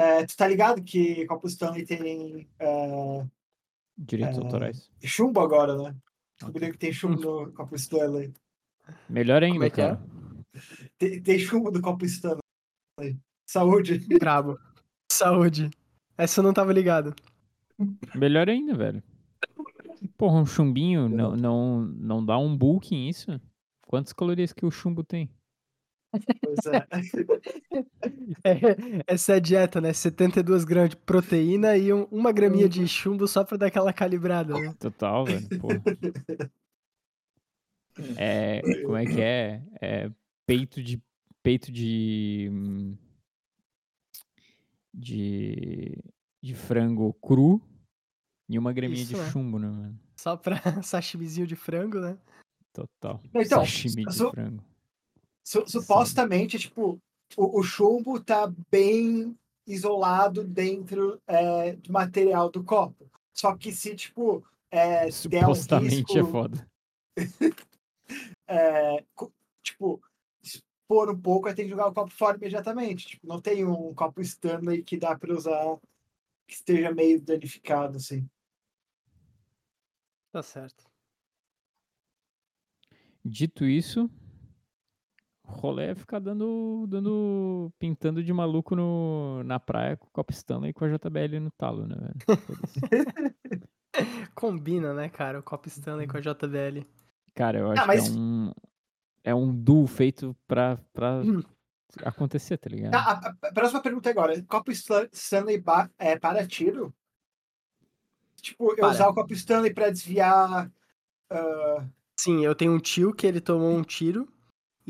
é, tu tá ligado que Copo Stanley tem é, Direitos É. autorais. chumbo agora, né? Descobriu que tem chumbo no Copo Stanley. Melhor ainda, Como é é? cara. Tem, tem chumbo do Copo Stanley. Saúde. Brabo. Saúde. Essa eu não tava ligado. Melhor ainda, velho. Porra, um chumbinho não, não, não dá um bulking isso? Quantas calorias que o chumbo tem? Pois é. É, essa é a dieta, né? 72 gramas de proteína e um- uma graminha de chumbo só pra dar aquela calibrada, né? Total, velho. Porra. É, como é que é? É peito de peito de de de frango cru e uma graminha Isso, de é. chumbo, né, mano? Só pra sashimizinho de frango, né? Total. Então, Sashimi de frango. Su- supostamente, tipo, o, o chumbo tá bem isolado dentro é, do material do copo. Só que se, tipo, é, der um Supostamente é risco, foda. é, tipo, expor um pouco, aí tem que jogar o copo fora imediatamente. Tipo, não tem um copo Stanley que dá para usar que esteja meio danificado, assim. Tá certo. Dito isso, rolê é ficar dando, dando, pintando de maluco no, na praia com o Copa Stanley e com a JBL no talo, né, velho? Combina, né, cara? O Copo Stanley com a JBL. Cara, eu acho mas- que é um, é um duo feito pra, pra Hum. acontecer, tá ligado? Ah, a, a próxima pergunta agora. Copo Stan- Stanley ba- é para tiro? Tipo, eu Para. usar o copo Stanley para desviar. ah, Sim, eu tenho um tio que ele tomou um tiro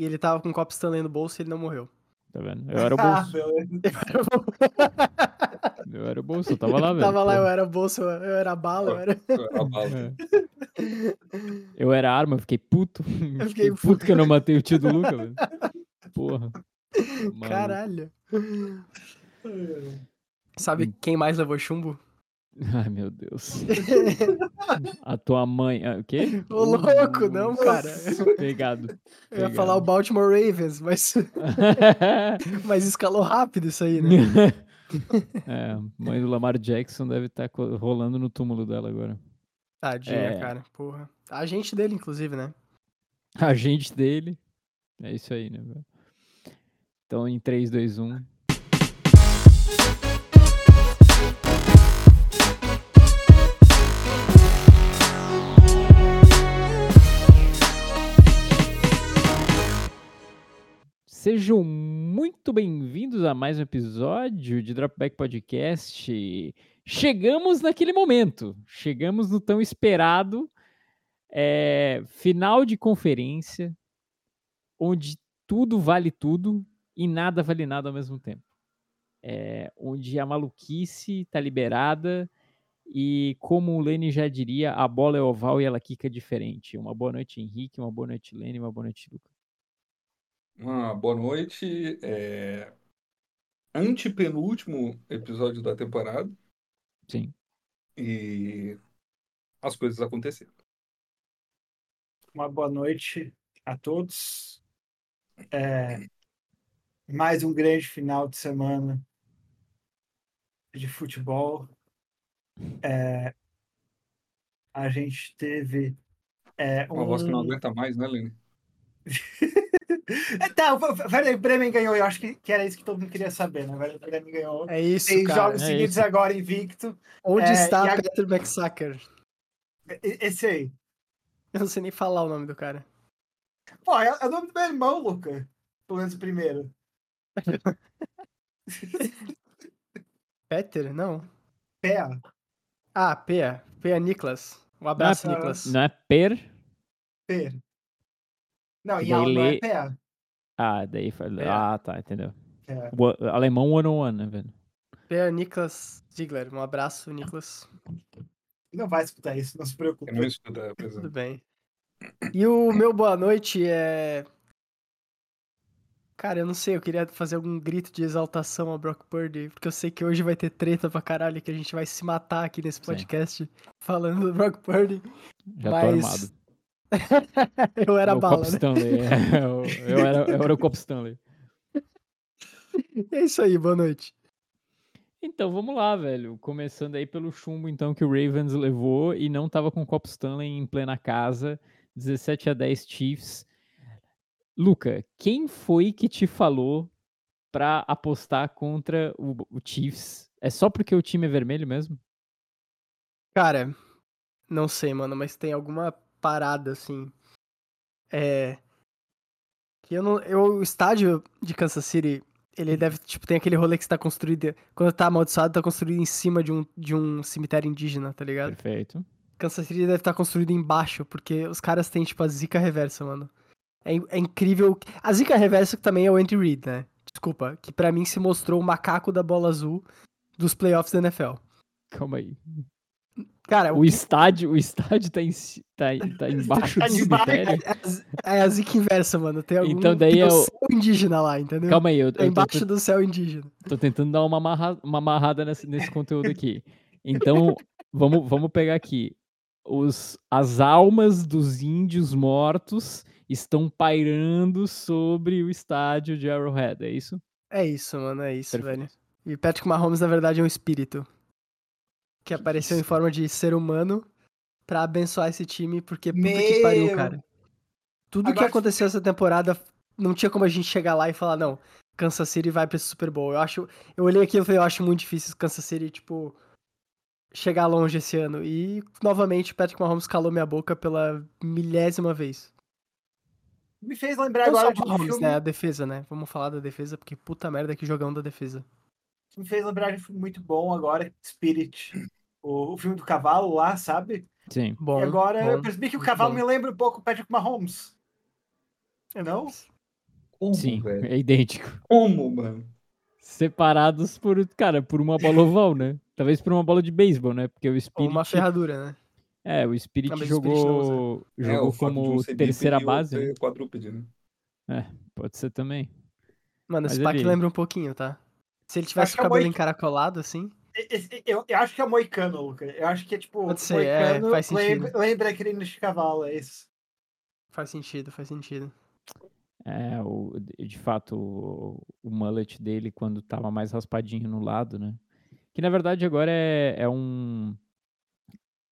e ele tava com um Copo Stanley no bolso e ele não morreu. Tá vendo? Eu era o ah, bolso. Eu era o bolso, eu tava lá, velho. tava lá, eu era bolso, eu era bala, eu era. A bala. É. Eu era arma, eu fiquei puto. Eu fiquei fiquei puto que eu não matei o tio do Luca, velho. Porra. Maluco. Caralho. Sabe quem mais levou chumbo? Ai, meu Deus. A tua mãe. ah, O quê? Ô, louco, não, cara. Pegado. Eu ia falar o Baltimore Ravens, mas, mas escalou rápido isso aí, né? é, a mãe do Lamar Jackson deve estar rolando no túmulo dela agora. Tadinha, É. cara, porra. A gente dele, inclusive, né? A gente dele. É isso aí, né, velho? Então, em 3, 2, 1. Sejam muito bem-vindos a mais um episódio de Dropback Podcast. Chegamos naquele momento, chegamos no tão esperado é, final de conferência, onde tudo vale tudo e nada vale nada ao mesmo tempo. É, onde a maluquice está liberada e, como o Lene já diria, a bola é oval e ela quica diferente. Uma boa noite, Henrique, uma boa noite, Lene, uma boa noite, Lucas. Uma boa noite. É... Antepenúltimo episódio da temporada Sim. e as coisas aconteceram. Uma boa noite a todos. É, mais um grande final de semana de futebol. É, a gente teve é, Uma voz que não um- aguenta mais, né, Lene? Tá, o Werder Bremen ganhou. Eu acho que, que era isso que todo mundo queria saber, né? O Werder Bremen ganhou. É isso, Seis cara. jogos é seguidos isso. agora invicto. Onde É, está e a- Peter McSacker? E- Esse aí. Eu não sei nem falar o nome do cara. Pô, é, é o nome do meu irmão, Luca. Pelo menos o primeiro. Peter? Não. Pé. Ah, Pea. Pea Niklas. Um abraço, Não é- Niklas. Não é per. Pé. Não, em Daí alemão é pé. Ah, daí foi. É. Ah, tá, entendeu. É. O, alemão one on one, né, velho? Pea Niklas Ziegler. Um abraço, Niklas. Não vai escutar isso, não se preocupe. Não estuda, por Tudo bem. E o meu boa noite é. Cara, eu não sei, eu queria fazer algum grito de exaltação ao Brock Purdy, porque eu sei que hoje vai ter treta pra caralho, que a gente vai se matar aqui nesse Sim. podcast falando do Brock Purdy. Já Mas- tô armado. eu era o bala, Cop né? Stanley. é, eu, eu era, eu era o Cop Stanley. É isso aí, boa noite. Então, vamos lá, velho. Começando aí pelo chumbo, então, que o Ravens levou e não tava com o Copo Stanley em plena casa. 17 a 10 Chiefs. Luca, quem foi que te falou pra apostar contra o, o Chiefs? É só porque o time é vermelho mesmo? Cara, não sei, mano, mas tem alguma parada assim. É. Que eu não. Eu, o estádio de Kansas City, ele deve. Tipo, tem aquele rolê que está construído. Quando tá amaldiçoado, tá construído em cima de um, de um cemitério indígena, tá ligado? Perfeito. Kansas City deve estar construído embaixo, porque os caras têm, tipo, a zica reversa, mano. É, é incrível. A zica reversa também é o Andy Reid, né? Desculpa, que pra mim se mostrou o macaco da bola azul dos playoffs da NFL. Calma aí. Cara, O estádio, o estádio tá, em, ci- tá, tá embaixo Tá do cemitério? É É a zica inversa, mano. Tem algum Então daí tem é o o- céu indígena lá, entendeu? Calma aí, eu, É eu tô, embaixo do céu indígena. tô tentando dar uma, amarra, uma amarrada nesse, nesse conteúdo aqui. Então, vamos, vamos pegar aqui. Os, as almas dos índios mortos estão pairando sobre o estádio de Arrowhead, é isso? É isso, mano, é isso, Perfeito. velho. E Patrick Mahomes, na verdade, é um espírito. Que apareceu em forma de ser humano pra abençoar esse time, porque puta que pariu, Meu. cara. Tudo que Agora- aconteceu essa temporada, não tinha como a gente chegar lá e falar, não, Kansas City vai pra esse Super Bowl. Eu acho. Eu olhei aqui e falei, eu acho muito difícil Kansas City, tipo, chegar longe esse ano. E, novamente, Patrick Mahomes calou minha boca pela milésima vez. Me fez lembrar Não agora o de um Mahomes, filme. né? A defesa, né? Vamos falar da defesa, porque puta merda que jogão da defesa. Me fez lembrar de um filme muito bom agora, Spirit. O, o filme do cavalo lá, sabe? Sim. Bom. e agora eu bom. percebi que o cavalo bom. me lembra um pouco o Patrick Mahomes. Não? Como, Sim, velho? é idêntico. Como, mano? Separados por, cara, por uma bola oval, né? Talvez por uma bola de beisebol, né? Porque o Ou Spirit. uma ferradura, né? É, o Spirit Ah, mas o Spirit não jogou, é, jogou como terceira base, né? quadrúpede, né? Pode ser também. Mano, Mas esse pack ele- lembra um pouquinho, tá? Se ele tivesse o é cabelo Moik- encaracolado, assim. Eu, eu acho que é moicano, Luca. Eu acho que é tipo. Pode ser, é, moicano faz sentido. lembra, lembra aquele de cavalo, é isso. Faz sentido, faz sentido. É, o, de de fato, o, o mullet dele quando tava mais raspadinho no lado, né? Que na verdade agora é, é um.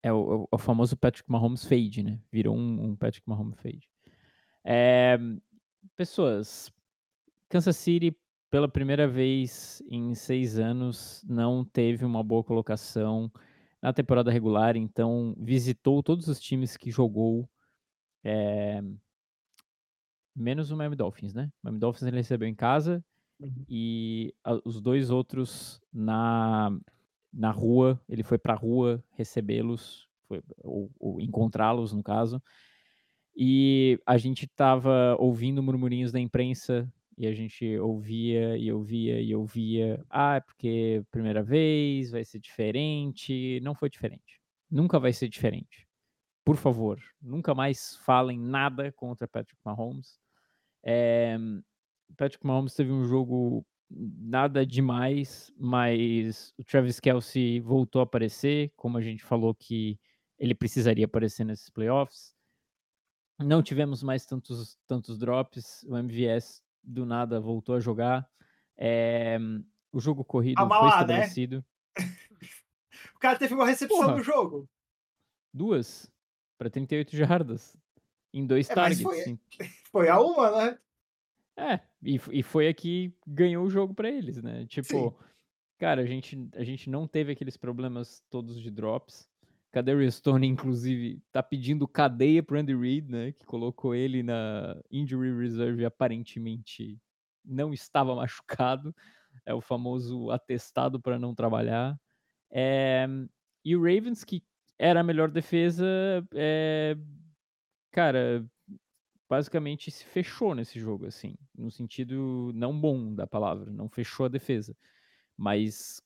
É o, é o famoso Patrick Mahomes fade, né? Virou um, um Patrick Mahomes fade. É, pessoas, Kansas City, pela primeira vez em seis anos, não teve uma boa colocação na temporada regular, então visitou todos os times que jogou. é, menos o Miami Dolphins, né? O Miami Dolphins ele recebeu em casa Uhum. e a- os dois outros na, na rua, ele foi pra rua recebê-los, ou, ou encontrá-los, no caso. E a gente tava ouvindo murmurinhos da imprensa e a gente ouvia e ouvia e ouvia. Ah, é porque primeira vez, vai ser diferente. Não foi diferente. Nunca vai ser diferente. Por favor, nunca mais falem nada contra Patrick Mahomes. É, Patrick Mahomes teve um jogo nada demais, mas o Travis Kelsey voltou a aparecer, como a gente falou que ele precisaria aparecer nesses playoffs. Não tivemos mais tantos, tantos drops. O MVS do nada voltou a jogar. É, o jogo corrido Calma foi lá, né? estabelecido. O cara teve uma recepção Porra. do jogo. Duas para 38 jardas em dois É, targets. foi- Foi a uma, né? É, e, e foi a que ganhou o jogo pra eles, né? Tipo, Sim. cara, a gente, a gente não teve aqueles problemas todos de drops. Kadarius Stone, inclusive, tá pedindo cadeia pro Andy Reid, né? Que colocou ele na injury reserve aparentemente não estava machucado. É o famoso atestado para não trabalhar. É, e o Ravens, que era a melhor defesa, é, cara, basicamente se fechou nesse jogo, assim, no sentido não bom da palavra, não fechou a defesa, mas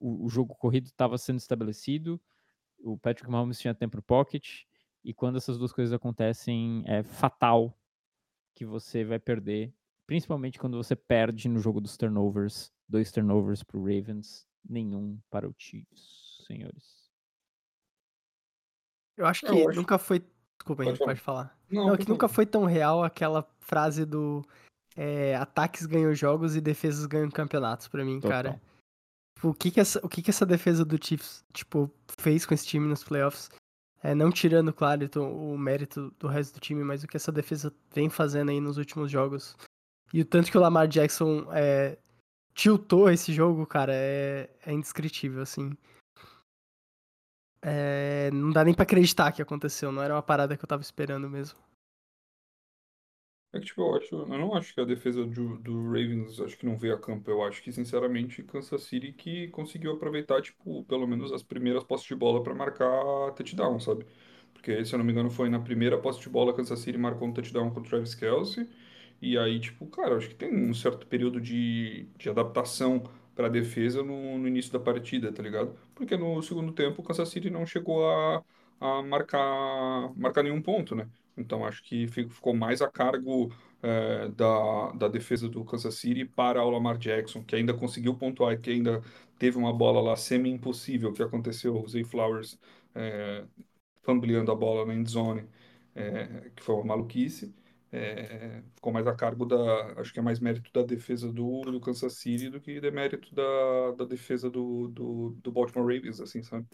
o, o jogo corrido estava sendo estabelecido, o Patrick Mahomes tinha tempo no pocket, e quando essas duas coisas acontecem, é fatal que você vai perder, principalmente quando você perde no jogo dos turnovers, dois turnovers para o Ravens, nenhum para o Chiefs, senhores. Eu acho Eu que acho- nunca foi. Desculpa, Pode Henrique, falar. pode falar. Não, Não, é que nunca foi tão real aquela frase do é, ataques ganham jogos e defesas ganham campeonatos pra mim, Total. cara. O que que essa, o que que essa defesa do Chiefs, tipo, fez com esse time nos playoffs? É, não tirando, claro, o mérito do resto do time, mas o que essa defesa vem fazendo aí nos últimos jogos. E o tanto que o Lamar Jackson é, tiltou esse jogo, cara, é, é indescritível, assim. É, não dá nem pra acreditar que aconteceu, não era uma parada que eu tava esperando mesmo. É que, tipo, eu, acho, eu não acho que a defesa do, do Ravens, acho que não veio a campo. Eu acho que, sinceramente, Kansas City que conseguiu aproveitar, tipo, pelo menos as primeiras postes de bola para marcar touchdown, sabe? Porque, se eu não me engano, foi na primeira posse de bola Kansas City marcou um touchdown com o Travis Kelce. E aí, tipo, cara, acho que tem um certo período de, de adaptação para defesa no, no início da partida, tá ligado? Porque no segundo tempo o Kansas City não chegou a, a marcar, marcar nenhum ponto, né? Então acho que ficou mais a cargo é, da, da defesa do Kansas City para o Lamar Jackson, que ainda conseguiu pontuar, que ainda teve uma bola lá semi-impossível que aconteceu, o Zay Flowers é, a bola na endzone, é, que foi uma maluquice. É, ficou mais a cargo da. Acho que é mais mérito da defesa do, do Kansas City do que demérito da, da defesa do, do, do Baltimore Ravens, assim, sabe?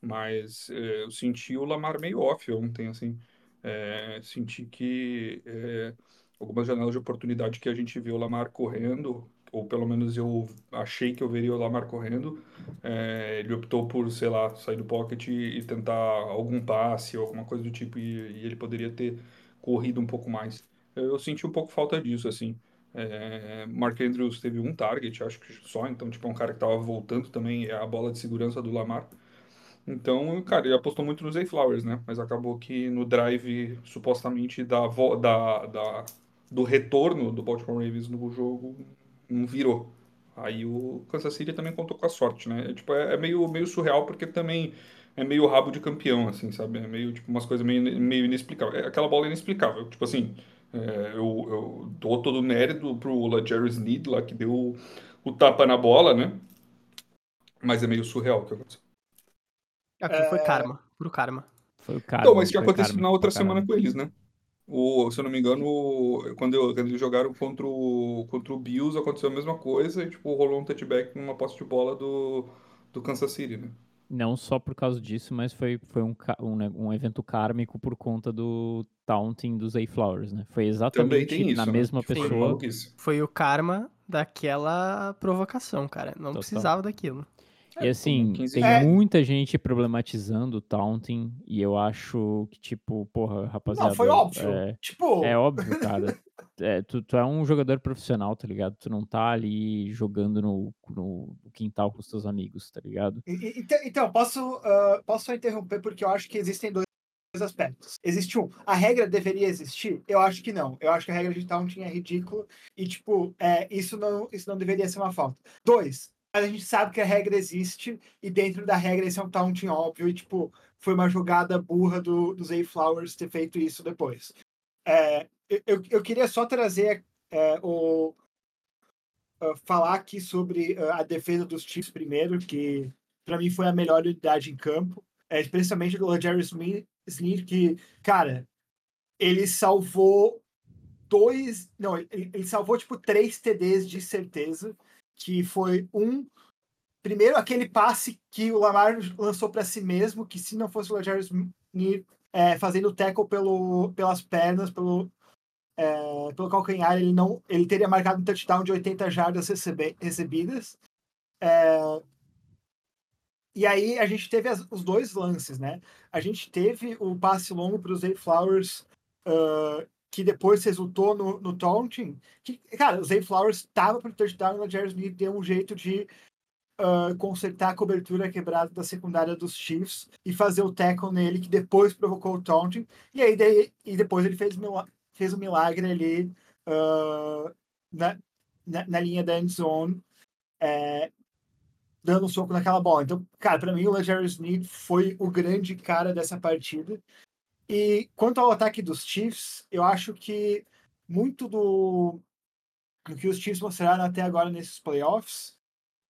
Mas é, eu senti o Lamar meio off ontem, assim. É, senti que é, algumas janelas de oportunidade que a gente viu o Lamar correndo, ou pelo menos eu achei que eu veria o Lamar correndo, é, ele optou por, sei lá, sair do pocket e, e tentar algum passe alguma coisa do tipo, e, e, ele poderia ter corrido um pouco mais. Eu, senti um pouco falta disso, assim. É, Mark Andrews teve um target, acho que só, então, tipo, é um cara que estava voltando também, é a bola de segurança do Lamar. Então, cara, ele apostou muito nos Zay Flowers, né? Mas acabou que no drive, supostamente, da, da, da, do retorno do Baltimore Ravens no jogo, não virou. Aí o Kansas City também contou com a sorte, né? É, tipo, é, é, meio, meio surreal porque também é meio rabo de campeão, assim, sabe? É meio, tipo, umas coisas meio, meio inexplicáveis. É aquela bola inexplicável. Tipo assim, é, eu, eu dou todo o mérito pro LaJerry Sneed lá, que deu o tapa na bola, né? Mas é meio surreal o que aconteceu. Aqui é... foi karma, puro karma. Foi o karma. Então, mas que aconteceu na outra semana com eles, né? O, se eu não me engano, quando, eu, quando eles jogaram contra o, contra o Bills, aconteceu a mesma coisa e, tipo, rolou um touchback numa posse de bola do, do Kansas City, né? Não só por causa disso, mas foi, foi um, um, né, um evento kármico por conta do taunting dos A-Flowers, né? Foi exatamente isso, na né? mesma pessoa. Foi o karma daquela provocação, cara. Não Total. precisava daquilo. E assim, tem é. muita gente problematizando o taunting, e eu acho que, tipo, porra, rapaziada. Não, foi óbvio. É, tipo... é óbvio, cara. é, tu, tu, é um jogador profissional, tá ligado? Tu não tá ali jogando no, no quintal com os teus amigos, tá ligado? Então, então posso, uh, posso só interromper, porque eu acho que existem dois aspectos. Existe um, a regra deveria existir? Eu acho que não. Eu acho que a regra de taunting é ridícula e, tipo, é, isso, não, isso não deveria ser uma falta. Dois, mas a gente sabe que a regra existe e dentro da regra esse é um taunting óbvio e, tipo, foi uma jogada burra do, do Zay Flowers ter feito isso depois. É, eu, eu queria só trazer é, o... Uh, falar aqui sobre uh, a defesa dos Chiefs primeiro, que para mim foi a melhor unidade em campo, é, especialmente do Jerry Smith, que, cara, ele salvou dois, não, ele, ele salvou tipo três TDs de certeza que foi um primeiro aquele passe que o Lamar lançou para si mesmo, que se não fosse o Roger é, fazendo tackle pelo, pelas pernas, pelo, é, pelo calcanhar, ele não ele teria marcado um touchdown de 80 jardas recebidas. É, e aí a gente teve as, os dois lances, né? A gente teve o passe longo para os Flowers uh, que depois resultou no, no taunting, que, cara, o Zay Flowers estava para o touchdown o Jerry Smith deu um jeito de uh, consertar a cobertura quebrada da secundária dos Chiefs e fazer o tackle nele, que depois provocou o taunting, e aí daí, e depois ele fez, fez um milagre ali uh, na, na, na, linha da end zone, é, dando um soco naquela bola. Então, cara, para mim o Jerry Smith foi o grande cara dessa partida. E quanto ao ataque dos Chiefs, eu acho que muito do, do que os Chiefs mostraram até agora nesses playoffs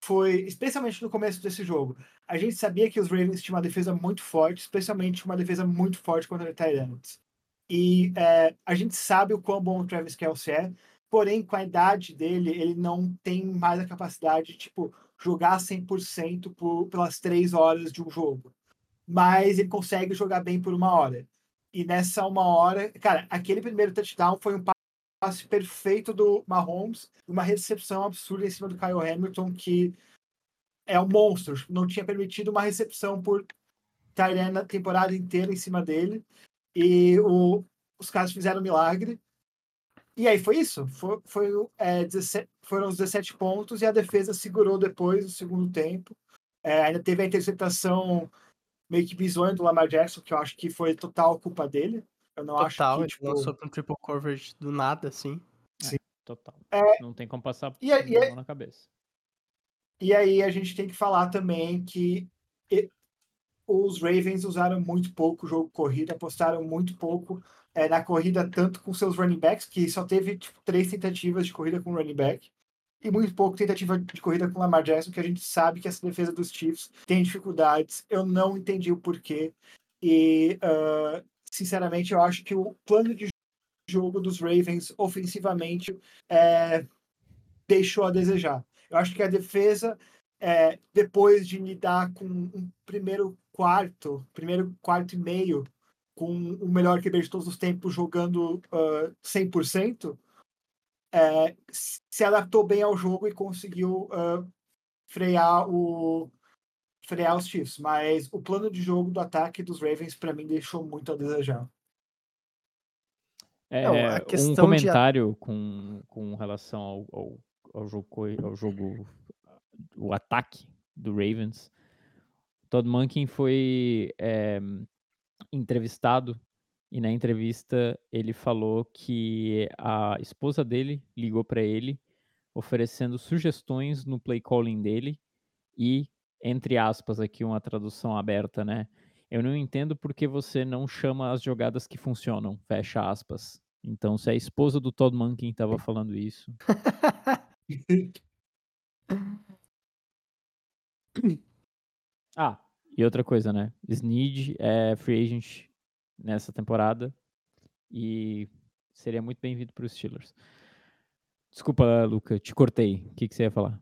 foi, especialmente no começo desse jogo, a gente sabia que os Ravens tinham uma defesa muito forte, especialmente uma defesa muito forte contra o Tyrants. E é, a gente sabe o quão bom o Travis Kelce é, porém, com a idade dele, ele não tem mais a capacidade de, tipo, jogar 100% por, pelas três horas de um jogo. Mas ele consegue jogar bem por uma hora. E nessa uma hora, cara, aquele primeiro touchdown foi um passe perfeito do Mahomes, uma recepção absurda em cima do Kyle Hamilton, que é um monstro. Não tinha permitido uma recepção por Tyrene na temporada inteira em cima dele. E o, os caras fizeram um milagre. E aí foi isso. Foi, foi, é, 17, foram os 17 pontos e a defesa segurou depois, no segundo tempo. É, ainda teve a interceptação meio que bizonha do Lamar Jackson, que eu acho que foi total culpa dele. Eu não total, acho que. Tipo... lançou pra um triple coverage do nada, assim. Sim. É, total. É... Não tem como passar e, a, e, na cabeça. E aí a gente tem que falar também que os Ravens usaram muito pouco o jogo corrida, apostaram muito pouco é, na corrida, tanto com seus running backs, que só teve tipo, três tentativas de corrida com running back, e muito pouco tentativa de corrida com Lamar Jackson, que a gente sabe que essa defesa dos Chiefs tem dificuldades. Eu não entendi o porquê. E, uh, sinceramente, eu acho que o plano de jogo dos Ravens, ofensivamente, é, deixou a desejar. Eu acho que a defesa, é, depois de lidar com um primeiro quarto, primeiro quarto e meio, com o melhor QB de todos os tempos jogando uh, 100%, é, se adaptou bem ao jogo e conseguiu uh, frear o frear os Chiefs, mas o plano de jogo do ataque dos Ravens para mim deixou muito a desejar. É, Não, um comentário de... com, com relação ao, ao, ao, jogo, ao jogo, o ataque do Ravens. Todd Monken foi é, entrevistado e na entrevista ele falou que a esposa dele ligou para ele oferecendo sugestões no play calling dele e entre aspas aqui uma tradução aberta, né? Eu não entendo porque você não chama as jogadas que funcionam, fecha aspas. Então, se a esposa do Todd Monken estava falando isso. ah, e outra coisa, né? Snead é free agent nessa temporada e seria muito bem-vindo para os Steelers. Desculpa, Luca, te cortei. O que, que você ia falar?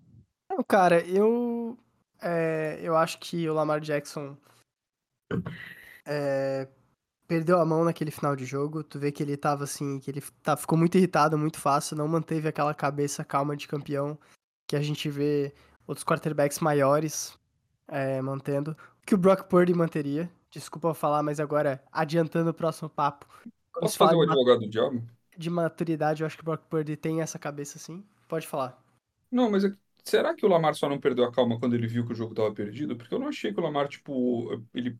Não, cara, eu é, eu acho que o Lamar Jackson é, perdeu a mão naquele final de jogo. Tu vê que ele tava assim, que ele tá, ficou muito irritado muito fácil, não manteve aquela cabeça calma de campeão que a gente vê outros quarterbacks maiores é, mantendo. Que o Brock Purdy manteria. Desculpa falar, mas agora, adiantando o próximo papo. Posso fazer o advogado do diabo? De maturidade, eu acho que o Brock Purdy tem essa cabeça assim. Pode falar. Não, mas é será que o Lamar só não perdeu a calma quando ele viu que o jogo estava perdido? Porque eu não achei que o Lamar, tipo, ele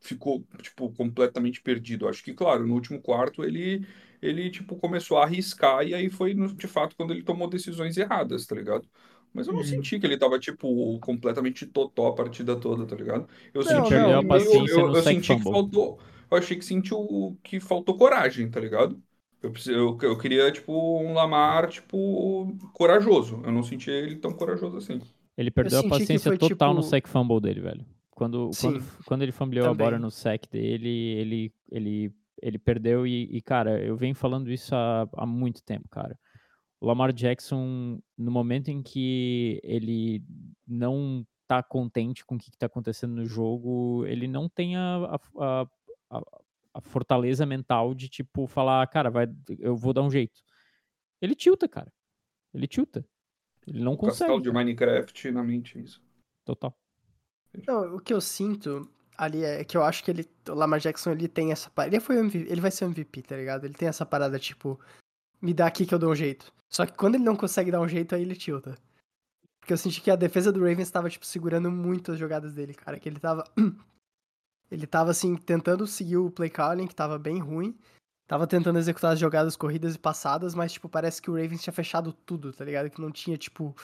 ficou, tipo, completamente perdido. Acho que, claro, no último quarto ele, ele tipo, começou a arriscar e aí foi, de fato, quando ele tomou decisões erradas, tá ligado? Mas eu não uhum. senti que ele tava, tipo, completamente totó a partida toda, tá ligado? Eu não, senti não, meio, eu, eu senti que faltou. Eu achei que sentiu que faltou coragem, tá ligado? Eu, eu, eu queria, tipo, um Lamar, tipo, corajoso. Eu não senti ele tão corajoso assim. Ele perdeu a paciência total tipo... no sec fumble dele, velho. Quando, quando, quando ele fumbleou a bola no sec dele, ele, ele, ele perdeu e, e, cara, eu venho falando isso há, há muito tempo, cara o Lamar Jackson, no momento em que ele não tá contente com o que está acontecendo no jogo, ele não tem a, a, a, a, fortaleza mental de, tipo, falar, cara, vai, eu vou dar um jeito. Ele tilta, cara. Ele tilta. Ele não o consegue. Castelo de Minecraft na mente, isso. Total. Não, o que eu sinto ali é que eu acho que ele, o Lamar Jackson, ele tem essa parada. Ele, foi MVP, ele vai ser MVP, tá ligado? Ele tem essa parada, tipo, me dá aqui que eu dou um jeito. Só que quando ele não consegue dar um jeito, aí ele tilta. Porque eu senti que a defesa do Ravens estava, tipo, segurando muito as jogadas dele, cara. Que ele tava. ele tava, assim, tentando seguir o play calling, que tava bem ruim. Tava tentando executar as jogadas corridas e passadas, mas, tipo, parece que o Ravens tinha fechado tudo, tá ligado? Que não tinha, tipo.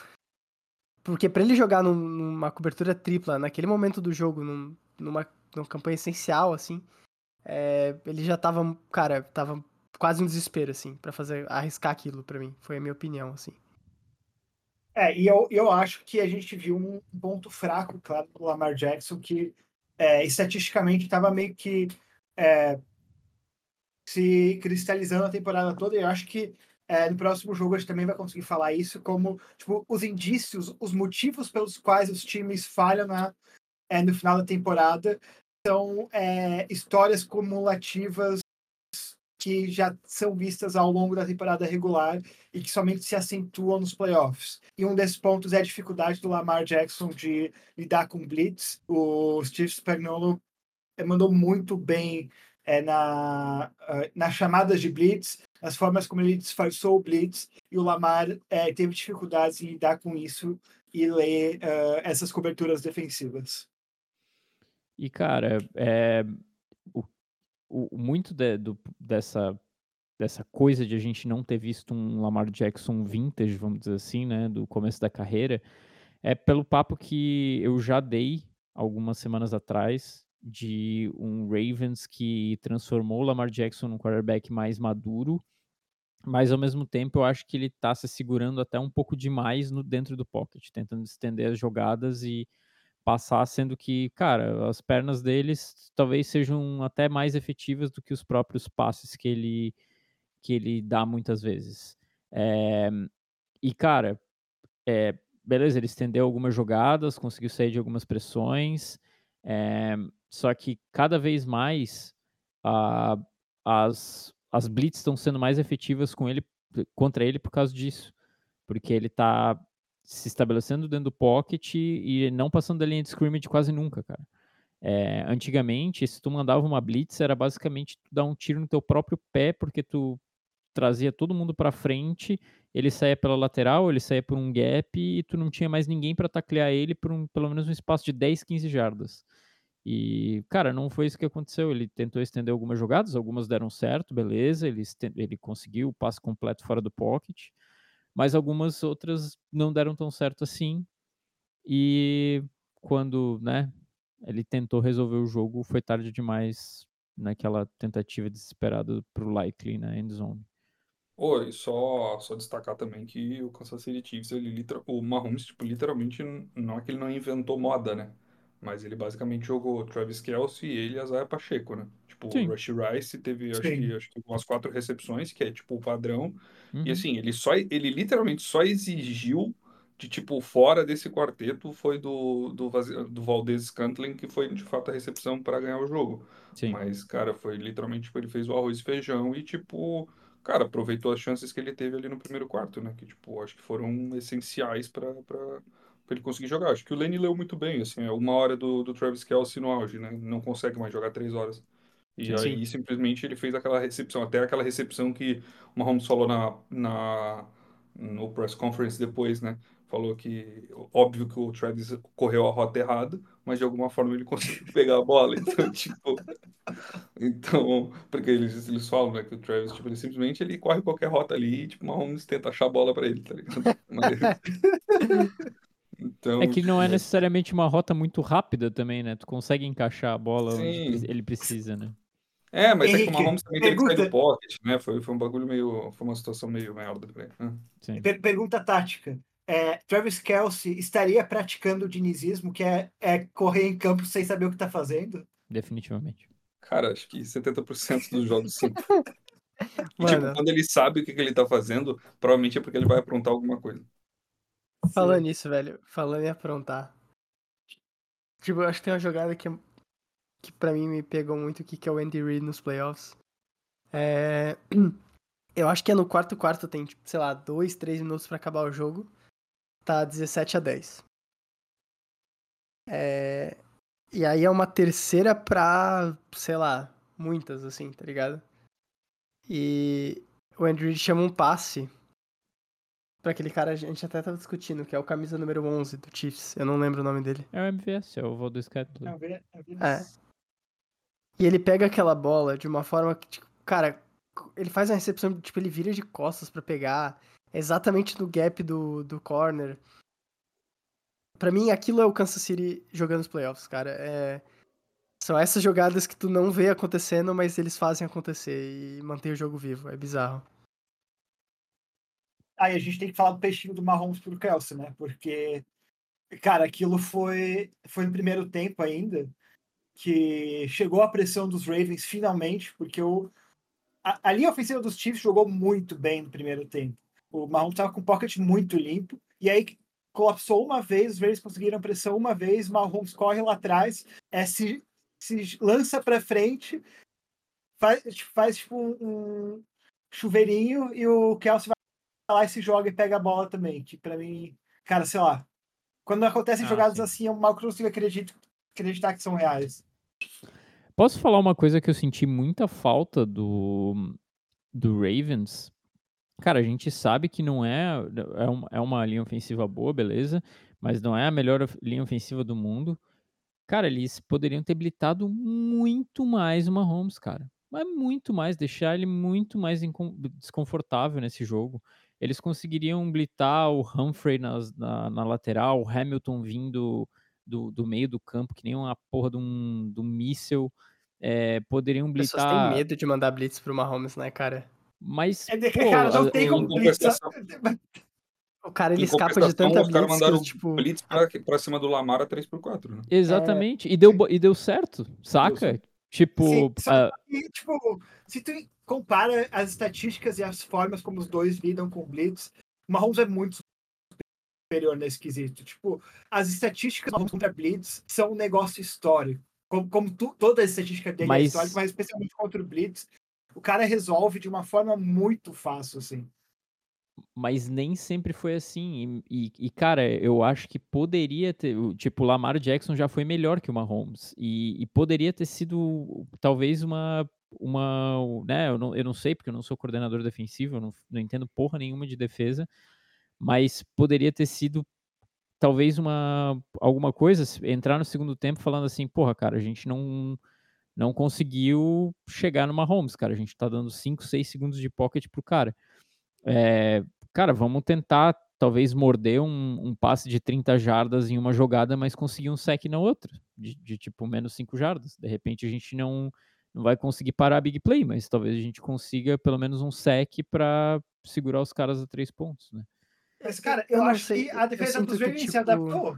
Porque para ele jogar num, numa cobertura tripla, naquele momento do jogo, num, numa, numa campanha essencial, assim, é, ele já tava, cara, tava quase um desespero, assim, para fazer arriscar aquilo para mim. Foi a minha opinião, assim. É, e eu, eu acho que a gente viu um ponto fraco, claro, do Lamar Jackson, que é, estatisticamente estava meio que é, se cristalizando a temporada toda. E eu acho que é, no próximo jogo a gente também vai conseguir falar isso, como tipo, os indícios, os motivos pelos quais os times falham na, é, no final da temporada são é, histórias cumulativas que já são vistas ao longo da temporada regular e que somente se acentuam nos playoffs. E um desses pontos é a dificuldade do Lamar Jackson de lidar com blitz. O Steve Spagnuolo eh, mandou muito bem é, na, uh, nas chamadas de blitz, as formas como ele disfarçou o blitz, e o Lamar é, teve dificuldades em lidar com isso e ler uh, essas coberturas defensivas. E, cara, é, o, o, muito de, do, dessa, dessa coisa de a gente não ter visto um Lamar Jackson vintage, vamos dizer assim, né, do começo da carreira, é pelo papo que eu já dei algumas semanas atrás de um Ravens que transformou o Lamar Jackson num quarterback mais maduro, mas ao mesmo tempo eu acho que ele está se segurando até um pouco demais no dentro do pocket, tentando estender as jogadas e passar, sendo que, cara, as pernas deles talvez sejam até mais efetivas do que os próprios passes que ele, que ele dá muitas vezes. É, e, cara, é, beleza, ele estendeu algumas jogadas, conseguiu sair de algumas pressões, é, só que cada vez mais a, as, as blitz estão sendo mais efetivas com ele, contra ele por causa disso. Porque ele está se estabelecendo dentro do pocket e não passando da linha de scrimmage quase nunca, cara. É, antigamente, se tu mandava uma blitz, era basicamente tu dar um tiro no teu próprio pé, porque tu trazia todo mundo para frente, ele saía pela lateral, ele saía por um gap e tu não tinha mais ninguém para taclear ele por um, pelo menos um espaço de 10, 15 jardas. E, cara, não foi isso que aconteceu. Ele tentou estender algumas jogadas, algumas deram certo, beleza, ele, ele conseguiu o passe completo fora do pocket, mas algumas outras não deram tão certo assim. E quando, né, ele tentou resolver o jogo, foi tarde demais naquela tentativa desesperada pro Likely na end zone. Oi, só, só destacar também que o Kansas City Chiefs, ele, o Mahomes, tipo, literalmente, não é que ele não inventou moda, né? Mas ele basicamente jogou Travis Kelce e ele e Isaiah Pacheco, né? Tipo, o Rush Rice teve, acho que, acho que umas quatro recepções, que é tipo o padrão. Uhum. E assim, ele só, ele literalmente só exigiu de tipo, fora desse quarteto foi do, do, do Valdez Scantling, que foi de fato a recepção para ganhar o jogo. Sim. Mas, cara, foi literalmente, tipo, ele fez o arroz e feijão e, tipo, cara, aproveitou as chances que ele teve ali no primeiro quarto, né? Que, tipo, acho que foram essenciais para para ele conseguir jogar. Acho que o Lenny leu muito bem, assim, é uma hora do, do Travis Kelce no auge, né? Não consegue mais jogar três horas. E sim, aí, sim. simplesmente, ele fez aquela recepção, até aquela recepção que o Mahomes falou na, na, no press conference depois, né? Falou que, óbvio que o Travis correu a rota errada, mas de alguma forma ele conseguiu pegar a bola. Então, tipo. Então, porque eles, eles falam, né, que o Travis, tipo, ele simplesmente ele corre qualquer rota ali e, tipo, o Mahomes tenta achar a bola para ele, tá ligado? Mas... Então, é que não é tipo, necessariamente uma rota muito rápida também, né? Tu consegue encaixar a bola Sim. onde ele precisa, né? É, mas Henrique, é que o Mahomes também pergunta... teve que sair do pocket, né? Foi, foi um bagulho meio. Foi uma situação meio merda pra ele. Per pergunta tática. É, Travis Kelsey estaria praticando o dinizismo, que é, é correr em campo sem saber o que tá fazendo? Definitivamente. Cara, acho que 70% dos jogos são. E, tipo, quando ele sabe o que, que ele tá fazendo, provavelmente é porque ele vai aprontar alguma coisa. Falando nisso, velho, falando em aprontar. Tipo, eu acho que tem uma jogada que, que pra mim me pegou muito aqui, que é o Andy Reid nos playoffs. É... Eu acho que é no quarto quarto, tem, tipo, sei lá, dois, três minutos para acabar o jogo. Tá 17 a 10. É... E aí é uma terceira pra, sei lá, muitas, assim, tá ligado? E o Andrew chama um passe pra aquele cara, a gente até tava discutindo, que é o camisa número 11 do Chiefs. Eu não lembro o nome dele. É o MVS, é o Valdez Scantling. É. E ele pega aquela bola de uma forma que, tipo, cara, ele faz uma recepção, tipo, ele vira de costas para pegar, exatamente no gap do, do corner. Para mim, aquilo é o Kansas City jogando os playoffs, cara. É... São essas jogadas que tu não vê acontecendo, mas eles fazem acontecer e mantém o jogo vivo. É bizarro. Aí a gente tem que falar do peixinho do Mahomes pro Kelsey, né? Porque, cara, aquilo foi, foi no primeiro tempo ainda que chegou a pressão dos Ravens finalmente, porque o, a, a linha ofensiva dos Chiefs jogou muito bem no primeiro tempo. O Mahomes estava com o pocket muito limpo, e aí colapsou uma vez, os Raiders conseguiram pressão uma vez, Mahomes corre lá atrás, é, se, se lança para frente, faz, faz tipo um chuveirinho e o Kelsey lá e se joga e pega a bola também, que para mim, cara, sei lá, quando acontecem ah, jogadas sim. assim, eu mal consigo acreditar, acreditar que são reais. Posso falar uma coisa que eu senti muita falta do, do Ravens? Cara, a gente sabe que não é, é, uma, é uma linha ofensiva boa, beleza, mas não é a melhor linha ofensiva do mundo. Cara, eles poderiam ter blitado muito mais o Mahomes, cara. Mas muito mais, deixar ele muito mais desconfortável nesse jogo. Eles conseguiriam blitar o Humphrey nas, na, na lateral, o Hamilton vindo do, do meio do campo, que nem uma porra de um, de um míssel. É, poderiam blitar. As pessoas têm medo de mandar blitz pro Mahomes, né, cara? Mas. É, pô, cara, não tem como blitz. O cara ele escapa de tanta os blitz. mandaram tipo... blitz pra, pra cima do Lamar a 3x4, né? Exatamente. É... E, deu, e deu certo, saca? Tipo. Sim, uh... que, tipo, se tu compara as estatísticas e as formas como os dois lidam com blitz, o Mahomes é muito superior nesse quesito. Tipo, as estatísticas do contra Blitz são um negócio histórico. Como, como tu, toda a estatística dele é mas... é histórica, mas especialmente contra o Blitz, o cara resolve de uma forma muito fácil, assim. Mas nem sempre foi assim. E, e, cara, eu acho que poderia ter. Tipo, o Lamar Jackson já foi melhor que o Mahomes. E, e poderia ter sido, talvez, uma. uma né, eu não, eu não sei, porque eu não sou coordenador defensivo, eu não, não entendo porra nenhuma de defesa mas poderia ter sido talvez uma alguma coisa, entrar no segundo tempo falando assim, porra, cara, a gente não não conseguiu chegar numa Holmes, cara, a gente tá dando 5, 6 segundos de pocket pro cara. É, cara, vamos tentar talvez morder um, um, passe de 30 jardas em uma jogada, mas conseguir um sec na outra, de, de tipo menos 5 jardas. De repente a gente não, não vai conseguir parar a big play, mas talvez a gente consiga pelo menos um sec para segurar os caras a três pontos, né? Mas, cara, eu, eu acho sei, que a defesa dos Ravens tipo... se adaptou.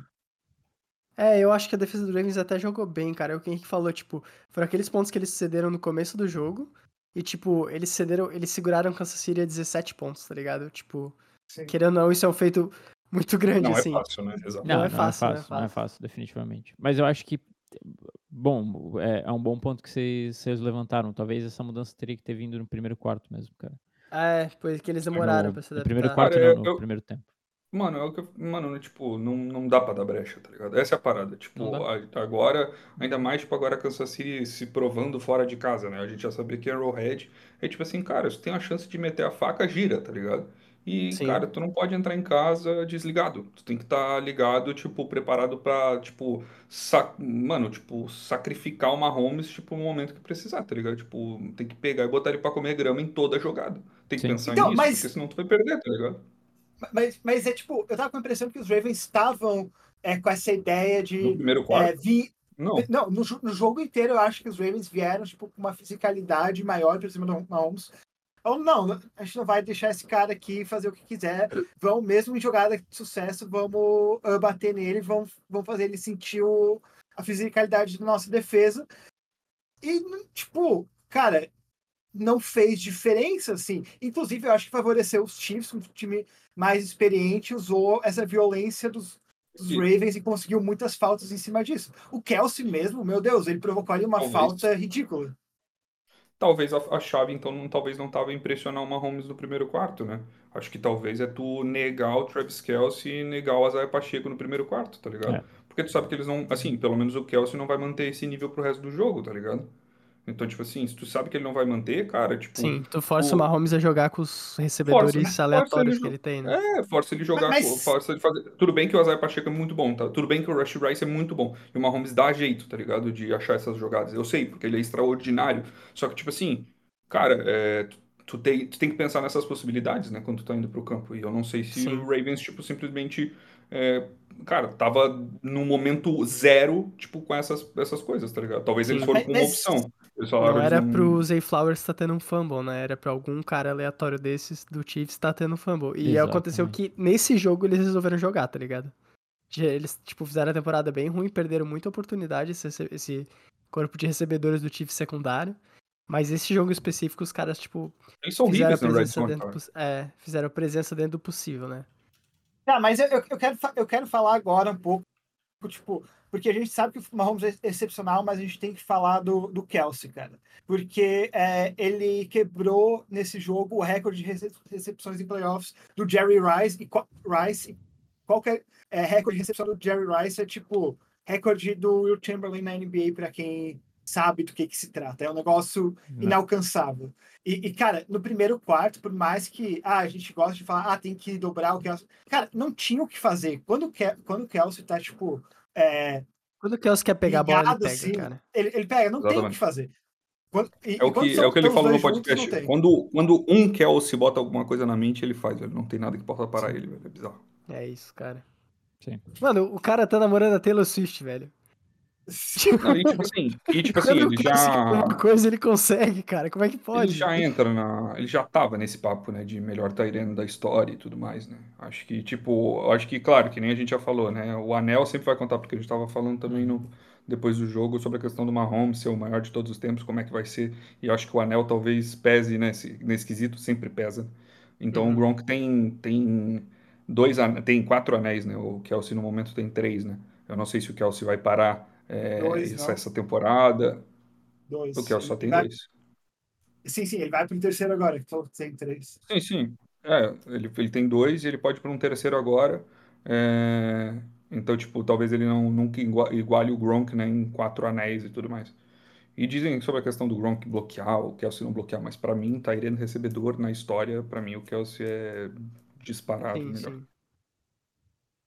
É, eu acho que a defesa dos Ravens até jogou bem, cara. É o que Henrique falou, tipo, foram aqueles pontos que eles cederam no começo do jogo. E, tipo, eles cederam, eles seguraram Kansas City a 17 pontos, tá ligado? Tipo, Sim. querendo ou não, isso é um feito muito grande, não é assim. É fácil, né? Exato. Não, não, é, fácil, não, é fácil, não, é fácil, não é fácil, definitivamente. Mas eu acho que, bom, é, é um bom ponto que vocês, vocês levantaram. Talvez essa mudança teria que ter vindo no primeiro quarto mesmo, cara. É, porque eles demoraram no, pra se adaptar. No primeiro quarto, Cara, não, no eu, primeiro tempo. Mano, é o que eu, mano, tipo, não, não dá pra dar brecha, tá ligado? Essa é a parada. Tipo, a, agora, ainda mais, tipo, agora Kansas City se provando fora de casa, né? A gente já sabia que é Arrowhead. É tipo assim, cara, se tem a chance de meter a faca, gira, tá ligado? E, Sim. cara, tu não pode entrar em casa desligado. Tu tem que estar tá ligado, tipo, preparado pra, tipo, sac... mano, tipo, sacrificar o Mahomes, tipo, no momento que precisar, tá ligado? Tipo, tem que pegar e botar ele pra comer grama em toda a jogada. Tem que Sim. pensar então, nisso, mas... porque senão tu vai perder, tá ligado? Mas, mas é tipo, eu tava com a impressão que os Ravens estavam é, com essa ideia de. No primeiro quarto? É, vi... Não, não no, no, jogo inteiro eu acho que os Ravens vieram tipo, com uma fisicalidade maior por cima do Mahomes. Ou não, a gente não vai deixar esse cara aqui fazer o que quiser. Vão, mesmo em jogada de sucesso, vamos uh, bater nele, vamos, vamos fazer ele sentir o, a fisicalidade da nossa defesa. E, tipo, cara, não fez diferença, assim. Inclusive, eu acho que favoreceu os Chiefs, um time mais experiente, usou essa violência dos, dos Ravens e conseguiu muitas faltas em cima disso. O Kelsey mesmo, meu Deus, ele provocou ali uma talvez, falta ridícula. Talvez a, a chave, então, não, talvez não estava impressionar o Mahomes no primeiro quarto, né? Acho que talvez é tu negar o Travis Kelsey e negar o Isaiah Pacheco no primeiro quarto, tá ligado? É. Porque tu sabe que eles não, assim, pelo menos o Kelsey não vai manter esse nível pro resto do jogo, tá ligado? Então, tipo assim, se tu sabe que ele não vai manter, cara, tipo. Sim, tu força o, o Mahomes a jogar com os recebedores força, aleatórios força que ele tem, né? É, força ele jogar, Mas... força ele fazer. Tudo bem que o Isaiah Pacheco é muito bom, tá? Tudo bem que o Rush Rice é muito bom. E o Mahomes dá jeito, tá ligado? De achar essas jogadas. Eu sei, porque ele é extraordinário. Só que, tipo assim, cara, é, tu, tu, tem, tu tem que pensar nessas possibilidades, né, quando tu tá indo pro campo. E eu não sei se Sim. o Ravens, tipo, simplesmente. É, cara, tava no momento zero, tipo, com essas, essas coisas, tá ligado? Talvez Sim. eles foram com uma opção. Não era um... pro Zay Flowers estar tá tendo um fumble, né? Era pra algum cara aleatório desses do Chiefs estar tá tendo um fumble. E Exato, aconteceu que nesse jogo eles resolveram jogar, tá ligado? Eles, tipo, fizeram a temporada bem ruim, perderam muita oportunidade esse, esse corpo de recebedores do Chiefs secundário. Mas esse jogo específico, os caras, tipo, Eles são fizeram a presença dentro do, é, fizeram presença dentro do possível, né? Tá, mas eu, eu, quero, eu quero falar agora um pouco, tipo, porque a gente sabe que o Mahomes é excepcional, mas a gente tem que falar do, do Kelsey, cara. Porque é, ele quebrou nesse jogo o recorde de rece- recepções em playoffs do Jerry Rice. E Rice, e qualquer é, recorde de recepção do Jerry Rice é tipo recorde do Will Chamberlain na NBA, para quem sabe do que, que se trata. É um negócio Não. inalcançável. E, e, cara, no primeiro quarto, por mais que ah, a gente gosta de falar, ah, tem que dobrar o Kelsey. Cara, não tinha o que fazer. Quando o Kelsey tá, tipo, é, Quando o Kelsey quer pegar a bola, ele ligado, pega, assim, cara. ele, ele pega, não tem o Exatamente. que fazer. Quando, e, É o que, são- é o que ele falou no juntos, podcast. tem. Quando, quando um Kelsey bota alguma coisa na mente, ele faz, velho. Não tem nada que possa parar ele, velho. É bizarro. É isso, cara. Sim. Mano, o cara tá namorando a Taylor Swift, velho. Não, e tipo assim, e, tipo assim ele já. uma coisa, ele consegue, cara. Como é que pode? Ele já entra na. Ele já tava nesse papo, né? De melhor Tyrene da história e tudo mais, né? Acho que, tipo, acho que, claro, que nem a gente já falou, né? O Anel sempre vai contar, porque a gente tava falando também no, depois do jogo sobre a questão do Mahomes ser o maior de todos os tempos, como é que vai ser. E eu acho que o Anel talvez pese nesse, nesse quesito, sempre pesa. Então Uhum. o Gronk tem, tem dois, tem quatro anéis, né? O Kelsey no momento tem três, né? Eu não sei se o Kelsey vai parar é, Dois, essa, essa temporada. Dois. O Kelsey só Ele tem vai- dois. Sim, sim, ele vai pro terceiro agora, que falou que tem três. Sim, sim. É, ele, ele tem dois e ele pode ir para um terceiro agora. É, então, tipo, talvez ele não nunca igua- iguale o Gronk, né, em quatro anéis e tudo mais. E dizem sobre a questão do Gronk bloquear, o Kelsey não bloquear, mas pra mim, Tyrene recebedor na história, pra mim o Kelsey é disparado Sim, melhor. sim.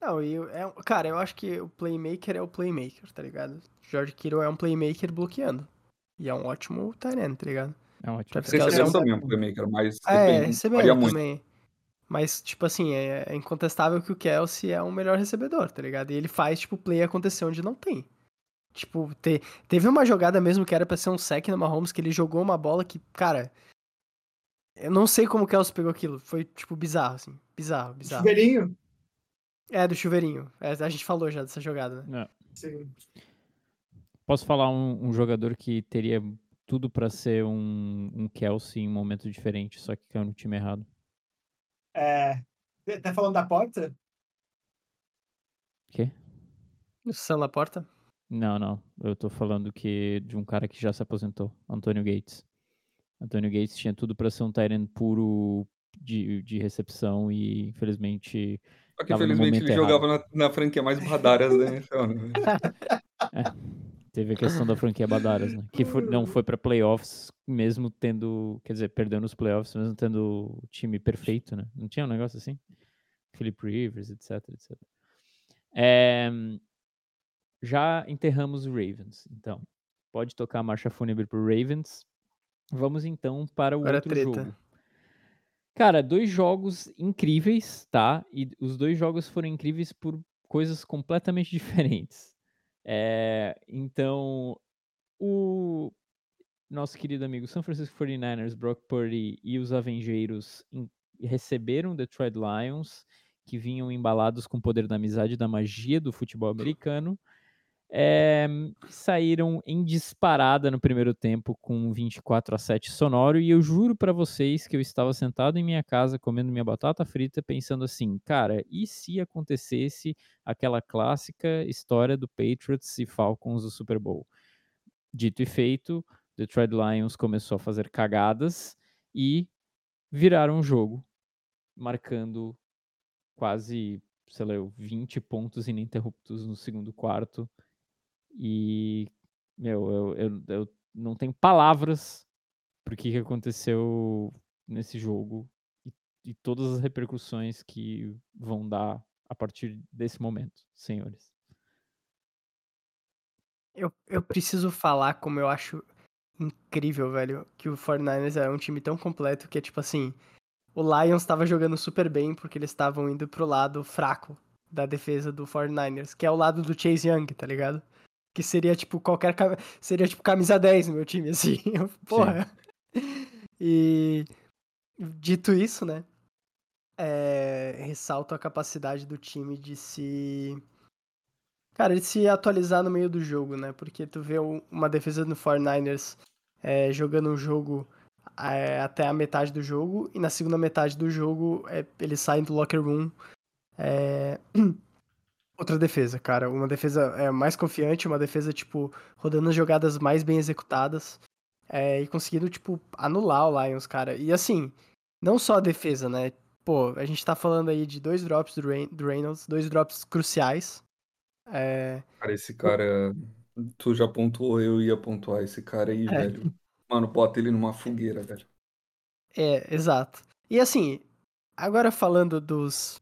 Não, e eu- é, cara, eu acho que o playmaker é o playmaker, tá ligado? George Kittle é um playmaker bloqueando. E é um ótimo Tyrant, tá ligado? É ótimo. Pra ficar Recebendo só- também é um playmaker, mas É, recebendo varia muito. também. Mas, tipo assim, é, é incontestável que o Kelsey é o melhor recebedor, tá ligado? E ele faz, tipo, play acontecer onde não tem. Tipo, te- teve uma jogada mesmo que era pra ser um sec no Mahomes, que ele jogou uma bola que, cara. Eu não sei como o Kelsey pegou aquilo. Foi, tipo, bizarro, assim. Bizarro, bizarro. Chuveirinho? É, do chuveirinho. É, a gente falou já dessa jogada, né? É. Sim. Posso falar um, um jogador que teria tudo pra ser um, um Kelsey em um momento diferente, só que caiu no time errado. É, tá falando da porta? Quê? O Sam Laporta. Não, não. Eu tô falando que de um cara que já se aposentou, Antônio Gates. Antônio Gates tinha tudo pra ser um Tyrant puro de, de recepção e infelizmente Só que infelizmente ele jogava na, na franquia mais badaras da NFL, né? teve a questão da franquia Badaras, né? Que foi- não foi pra playoffs, mesmo tendo, quer dizer, perdendo os playoffs, mesmo tendo o time perfeito, né? Não tinha um negócio assim? Philip Rivers, etc, etc. É, já enterramos o Ravens, então. Pode tocar a marcha fúnebre pro Ravens. Vamos então para o Agora outro treta. jogo. Cara, dois jogos incríveis, tá? E os dois jogos foram incríveis por coisas completamente diferentes. É, então, o nosso querido amigo San Francisco 49ers, Brock Purdy e os Avengeiros em- receberam Detroit Lions, que vinham embalados com o poder da amizade e da magia do futebol americano. É, saíram em disparada no primeiro tempo com 24 a 7 sonoro e eu juro pra vocês que eu estava sentado em minha casa comendo minha batata frita pensando assim, cara, e se acontecesse aquela clássica história do Patriots e Falcons do Super Bowl? Dito e feito, Detroit Lions começou a fazer cagadas e viraram o jogo, marcando quase, sei lá, 20 pontos ininterruptos no segundo quarto. E, meu, eu, eu, eu não tenho palavras pro que, que aconteceu nesse jogo e, e todas as repercussões que vão dar a partir desse momento, senhores. Eu, eu preciso falar como eu acho incrível, velho, que o 49ers é um time tão completo que é tipo assim, o Lions tava jogando super bem porque eles estavam indo pro lado fraco da defesa do 49ers, que é o lado do Chase Young, tá ligado? Que seria tipo qualquer seria tipo camisa 10 no meu time assim. Eu, Porra. E dito isso, né? É, ressalto a capacidade do time de se Cara, de se atualizar no meio do jogo, né? Porque tu vê um- uma defesa do 49ers é, jogando um jogo é, até a metade do jogo, e na segunda metade do jogo é, eles saem do locker room. Outra defesa, cara. Uma defesa é, mais confiante, uma defesa, tipo, rodando as jogadas mais bem executadas. É, e conseguindo, tipo, anular o Lions, cara. E assim, não só a defesa, né? Pô, a gente tá falando aí de dois drops do, Reyn do Reynolds, dois drops cruciais. É... Cara, esse cara. Tu já pontuou, eu ia pontuar esse cara aí, É. velho. Mano, bota ele numa fogueira, velho. É, exato. E assim, agora falando dos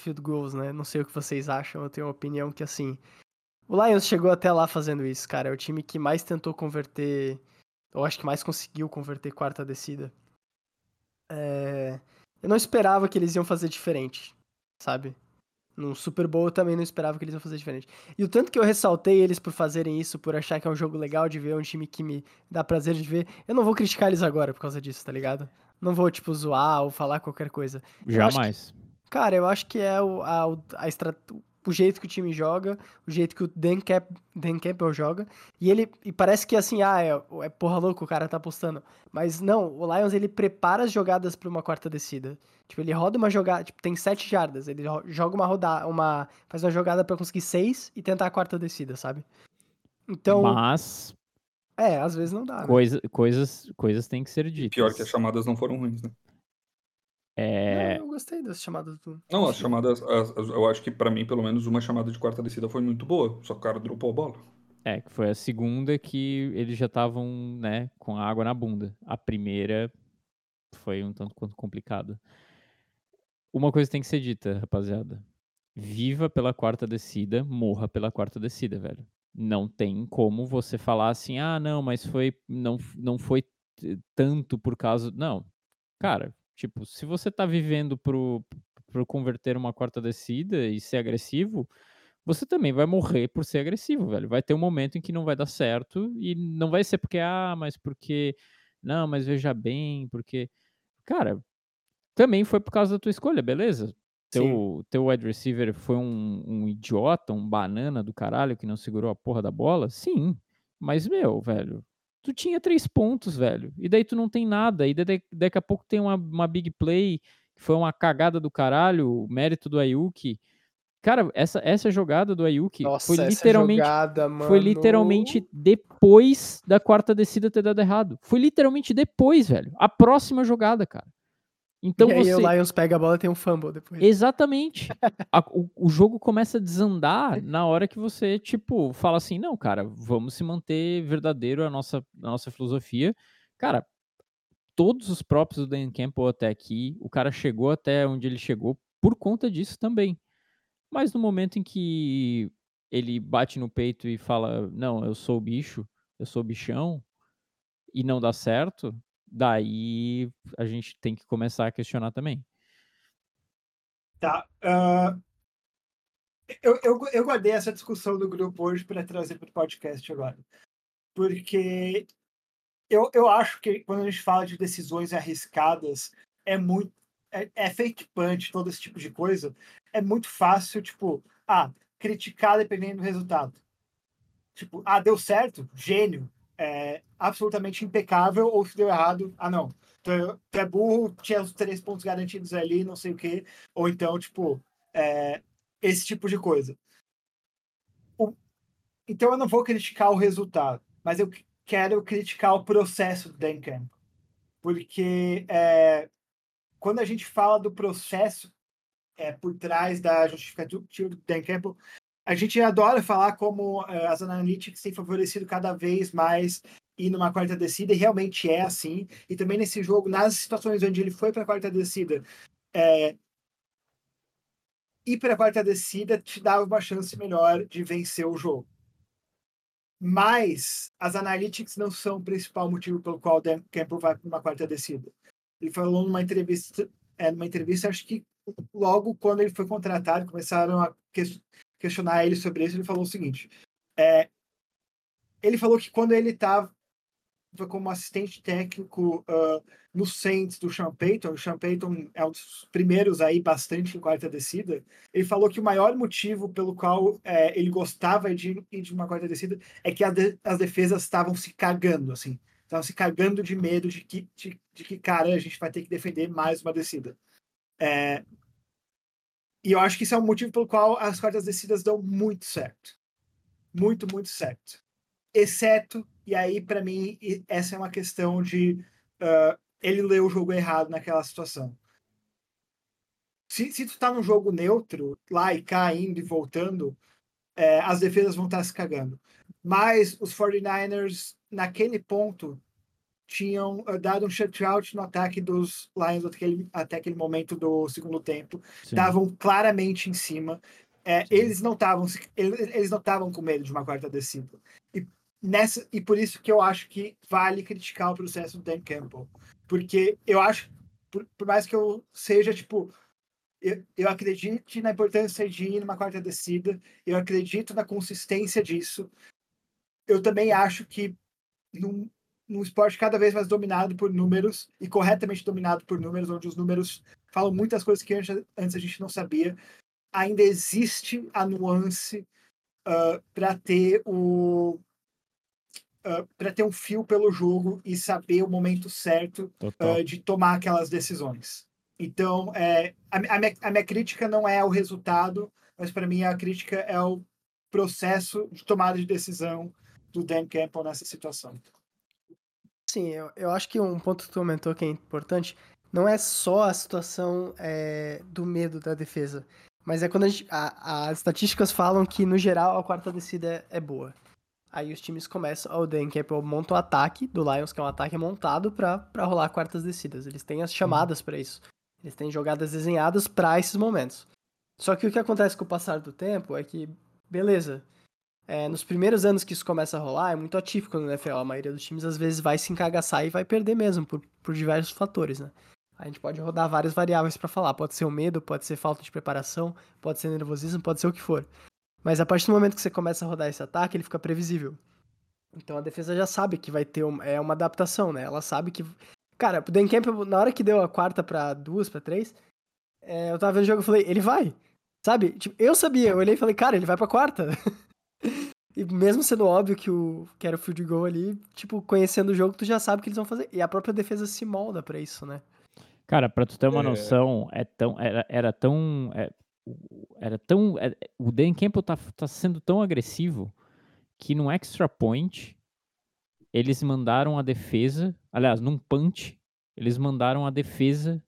field goals, né? Não sei o que vocês acham, eu tenho uma opinião que assim, o Lions chegou até lá fazendo isso, cara. É o time que mais tentou converter, eu acho que mais conseguiu converter quarta descida. É, eu não esperava que eles iam fazer diferente, sabe? No Super Bowl eu também não esperava que eles iam fazer diferente. E o tanto que eu ressaltei eles por fazerem isso, por achar que é um jogo legal de ver, um time que me dá prazer de ver, eu não vou criticar eles agora por causa disso, tá ligado? Não vou, tipo, zoar ou falar qualquer coisa. Jamais. Cara, eu acho que é o, a, a estra- o jeito que o time joga, o jeito que o Dan, Cap, Dan Campbell joga. E ele e parece que assim, ah, é, é porra louco, o cara tá apostando. Mas não, o Lions ele prepara as jogadas pra uma quarta descida. Tipo, ele roda uma jogada, tipo, tem sete jardas, ele joga uma rodada, uma faz uma jogada pra conseguir seis e tentar a quarta descida, sabe? Então, Mas é, às vezes não dá. né? coisa, coisas, coisas têm que ser ditas. Pior que as chamadas não foram ruins, né? É, Não, eu gostei das chamadas do. Não, as chamadas, as- as- eu acho que pra mim, pelo menos, uma chamada de quarta descida foi muito boa. Só que o cara dropou a bola. é, que foi a segunda que eles já estavam, né, com a água na bunda. A primeira foi um tanto quanto complicado. Uma coisa tem que ser dita, rapaziada. Viva pela quarta descida, morra pela quarta descida, velho. Não tem como você falar assim, ah, não, mas foi, não, não foi tanto por causa. Não. Cara, tipo, se você tá vivendo pro, pro converter uma quarta descida e ser agressivo, você também vai morrer por ser agressivo, velho. Vai ter um momento em que não vai dar certo e não vai ser porque, ah, mas porque. Não, mas veja bem, porque. Cara, também foi por causa da tua escolha, beleza? Sim. Teu, teu wide receiver foi um, um idiota, um banana do caralho que não segurou a porra da bola? Sim. Mas, meu, velho, tu tinha três pontos, velho. E daí tu não tem nada. E daí, daqui a pouco tem uma, uma big play, que foi uma cagada do caralho, mérito do Ayuki. Cara, essa, essa jogada do Ayuki Nossa, foi literalmente jogada, mano. foi literalmente depois da quarta descida ter dado errado. Foi literalmente depois, velho. A próxima jogada, cara. Então e aí você. o Lions pega a bola e tem um fumble depois. Exatamente. A- o, o jogo começa a desandar na hora que você, tipo, fala assim: não, cara, vamos se manter verdadeiro a nossa, a nossa filosofia. Cara, todos os próprios do Dan Campbell até aqui, o cara chegou até onde ele chegou por conta disso também. Mas no momento em que ele bate no peito e fala: não, eu sou o bicho, eu sou o bichão, e não dá certo, daí a gente tem que começar a questionar também. Tá. ah, eu, eu, eu guardei essa discussão do grupo hoje para trazer para o podcast agora. Porque eu, eu acho que quando a gente fala de decisões arriscadas, é muito. É, é fake punch, todo esse tipo de coisa. É muito fácil, tipo, ah, criticar dependendo do resultado. Tipo, ah, deu certo, gênio, é absolutamente impecável, ou se deu errado, ah, não. Tu é, tu é burro, tinha os três pontos garantidos ali, não sei o quê. Ou então, tipo, é, esse tipo de coisa. O- então eu não vou criticar o resultado, mas eu quero criticar o processo do Dan Campbell. Porque é, quando a gente fala do processo é, por trás da justificativa do Dan Campbell, a gente adora falar como é, as analytics têm favorecido cada vez mais ir numa quarta descida, e realmente é assim. E também nesse jogo, nas situações onde ele foi para a quarta descida, é, ir para a quarta descida te dava uma chance melhor de vencer o jogo. Mas as analytics não são o principal motivo pelo qual Dan Campbell vai para uma quarta descida. Ele falou numa entrevista, é, numa entrevista, acho que logo quando ele foi contratado, começaram a questionar ele sobre isso, ele falou o seguinte: é, ele falou que quando ele estava como assistente técnico ah, no Saints do Sean Payton, o Sean Payton é um dos primeiros aí bastante em quarta descida, ele falou que o maior motivo pelo qual é, ele gostava de ir de uma quarta descida é que de- as defesas estavam se cagando, assim. estavam se cagando de medo de que, de, de, que, cara, a gente vai ter que defender mais uma descida. É, e eu acho que isso é um motivo pelo qual as quartas descidas dão muito certo. Muito, muito certo. Exceto, e aí, para mim, essa é uma questão de uh, ele ler o jogo errado naquela situação. Se, se tu tá num jogo neutro, lá e cá, indo e voltando, é, as defesas vão estar tá se cagando. Mas os 49ers, naquele ponto, tinham uh, dado um shutout no ataque dos Lions até aquele, até aquele momento do segundo tempo. Estavam claramente em cima. É, eles não estavam eles não estavam com medo de uma quarta descida. E, nessa, e por isso que eu acho que vale criticar o processo do Dan Campbell. Porque eu acho, por, por mais que eu seja, tipo, eu, eu acredito na importância de ir numa quarta descida, eu acredito na consistência disso. Eu também acho que num, num esporte cada vez mais dominado por números e corretamente dominado por números, onde os números falam muitas coisas que antes, antes a gente não sabia, ainda existe a nuance uh, para ter o uh, para ter um fio pelo jogo e saber o momento certo uh, de tomar aquelas decisões. Então, é, a, a, minha, a minha crítica não é o resultado, mas para mim a crítica é o processo de tomada de decisão do Dan Campbell nessa situação. Sim, eu, eu acho que um ponto que tu comentou que é importante não é só a situação é, do medo da defesa, mas é quando gente, a, as estatísticas falam que, no geral, a quarta descida é, é boa. Aí os times começam, o Dan Campbell monta o ataque do Lions, que é um ataque montado para rolar quartas descidas. Eles têm as chamadas para isso. Eles têm jogadas desenhadas para esses momentos. Só que o que acontece com o passar do tempo é que, beleza, é, nos primeiros anos que isso começa a rolar, é muito atípico no NFL. A maioria dos times às vezes vai se encagaçar e vai perder mesmo, por, por diversos fatores, né? A gente pode rodar várias variáveis para falar. Pode ser o medo, pode ser falta de preparação, pode ser nervosismo, pode ser o que for. Mas a partir do momento que você começa a rodar esse ataque, ele fica previsível. Então a defesa já sabe que vai ter uma, é uma adaptação, né? Ela sabe que. Cara, o Dan Campbell, na hora que deu a quarta para duas, para três, é, eu tava vendo o jogo e falei, ele vai. Sabe? Tipo, eu sabia, eu olhei e falei, cara, ele vai pra quarta. E mesmo sendo óbvio que, o, que era o field goal ali, tipo, conhecendo o jogo, tu já sabe o que eles vão fazer. E a própria defesa se molda para isso, né? Cara, pra tu ter uma é... noção, é tão, era, era tão. É, era tão. É, o Dan Campbell tá, tá sendo tão agressivo que no extra point eles mandaram a defesa. Aliás, num punch, eles mandaram a defesa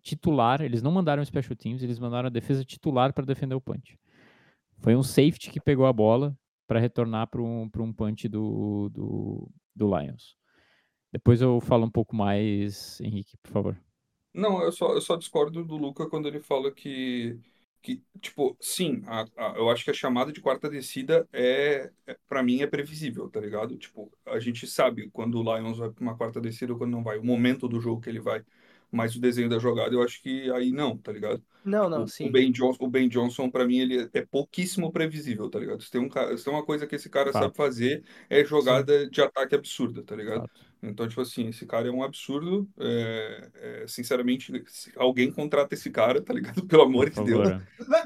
titular. Eles não mandaram special teams, eles mandaram a defesa titular para defender o punch. Foi um safety que pegou a bola para retornar para um, um punch do, do, do Lions. Depois eu falo um pouco mais, Henrique, por favor. Não, eu só, eu só discordo do Luca quando ele fala que, que tipo, sim, a, a, eu acho que a chamada de quarta descida é, é para mim, é previsível, tá ligado? Tipo, a gente sabe quando o Lions vai para uma quarta descida ou quando não vai, o momento do jogo que ele vai mas o desenho da jogada eu acho que aí não, tá ligado? Não, não, o, sim. O Ben Johnson, o ben Johnson para mim, ele é pouquíssimo previsível, tá ligado? Se tem, um, se tem uma coisa que esse cara Fato. sabe fazer, é jogada sim. de ataque absurda, tá ligado? Fato. Então, tipo assim, esse cara é um absurdo. É, é, sinceramente, alguém contrata esse cara, tá ligado? Pelo amor por de Deus.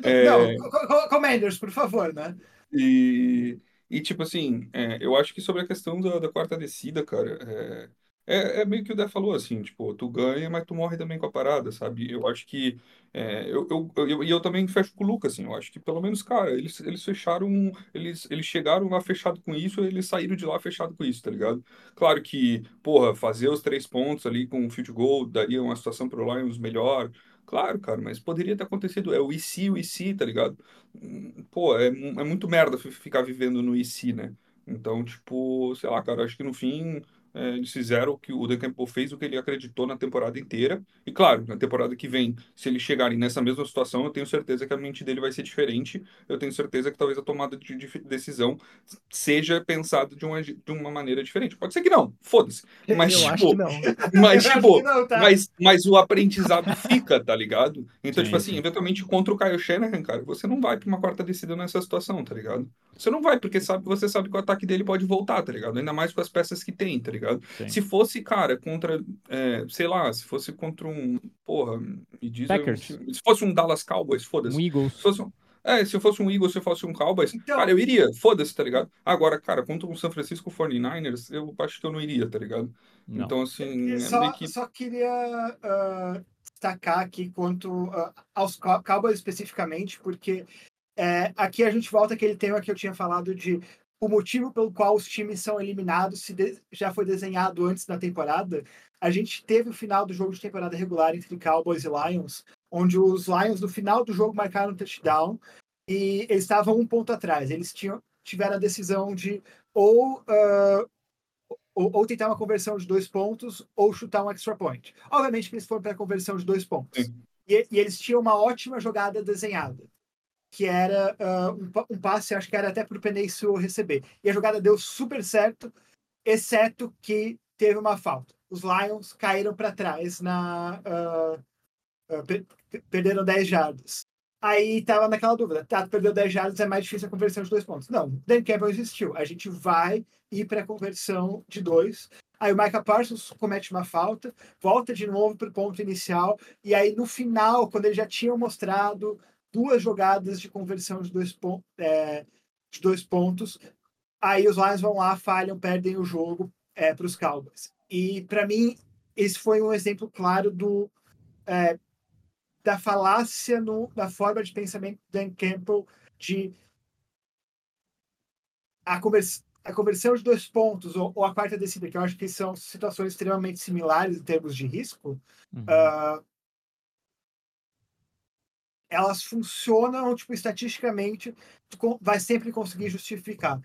É... Não, Commanders, por favor, né? E, e tipo assim, é, eu acho que sobre a questão da, da quarta descida, cara, é, é, meio que o Dé falou, assim, tipo, tu ganha, mas tu morre também com a parada, sabe? Eu acho que. É, eu, eu, eu, e eu também fecho com o Lucas, assim, eu acho que pelo menos, cara, eles, eles fecharam. Eles, eles chegaram lá fechado com isso, eles saíram de lá fechado com isso, tá ligado? Claro que, porra, fazer os três pontos ali com o field goal daria uma situação pro Lions melhor. Claro, cara, mas poderia ter acontecido. É o IC, o IC, tá ligado? Hum, pô, é, é muito merda ficar vivendo no IC, né? Então, tipo, sei lá, cara, acho que no fim eles fizeram o que o Dan Campbell fez, o que ele acreditou na temporada inteira. E claro, na temporada que vem, se eles chegarem nessa mesma situação, eu tenho certeza que a mente dele vai ser diferente. Eu tenho certeza que talvez a tomada de, de decisão seja pensada de uma, de uma maneira diferente. Pode ser que não, foda-se. Mas, eu tipo, acho que não. Mas, tipo, não, tá. mas, mas o aprendizado fica, tá ligado? Então, sim, tipo assim, sim. eventualmente contra o Kyle Shanahan, cara, você não vai pra uma quarta descida nessa situação, tá ligado? Você não vai, porque sabe, você sabe que o ataque dele pode voltar, tá ligado? Ainda mais com as peças que tem, tá ligado? Sim. Se fosse, cara, contra, é, sei lá, se fosse contra um, porra, me diz... Packers. se fosse um Dallas Cowboys, foda-se. Um Eagles. Se fosse um, É, se eu fosse um Eagles, se eu fosse um Cowboys, Então- cara, eu iria, foda-se, tá ligado? Agora, cara, contra um San Francisco 49ers, eu acho que eu não iria, tá ligado? Não. Então, assim, Eu é só, meio que. só queria ah, destacar aqui quanto ah, aos Cow- Cowboys especificamente, porque é, aqui a gente volta àquele tema que eu tinha falado de o motivo pelo qual os times são eliminados se de- já foi desenhado antes da temporada. A gente teve o final do jogo de temporada regular entre Cowboys e Lions, onde os Lions no final do jogo marcaram um touchdown e eles estavam um ponto atrás. Eles tinham, tiveram a decisão de ou ah, ou, ou tentar uma conversão de dois pontos ou chutar um extra point. Obviamente que eles foram para a conversão de dois pontos. E, e eles tinham uma ótima jogada desenhada, que era ah, um, um passe, acho que era até para o Sewell receber. E a jogada deu super certo, exceto que teve uma falta. Os Lions caíram para trás na ah, ah, per- perderam 10 jardas. Aí tava naquela dúvida, tá, perdeu 10 jardas, é mais difícil a conversão de dois pontos. Não, Dan Campbell existiu. A gente vai ir para a conversão de dois. Aí o Micah Parsons comete uma falta, volta de novo para o ponto inicial, e aí no final, quando eles já tinham mostrado duas jogadas de conversão de dois, é, de dois pontos, aí os Lions vão lá, falham, perdem o jogo para os Cowboys. E para mim, esse foi um exemplo claro do é, da falácia no, na forma de pensamento do Dan Campbell de a, convers, a conversão de dois pontos ou, ou a quarta descida, que eu acho que são situações extremamente similares em termos de risco, Uhum. ah, elas funcionam, tipo, estatisticamente, tu vai sempre conseguir justificar.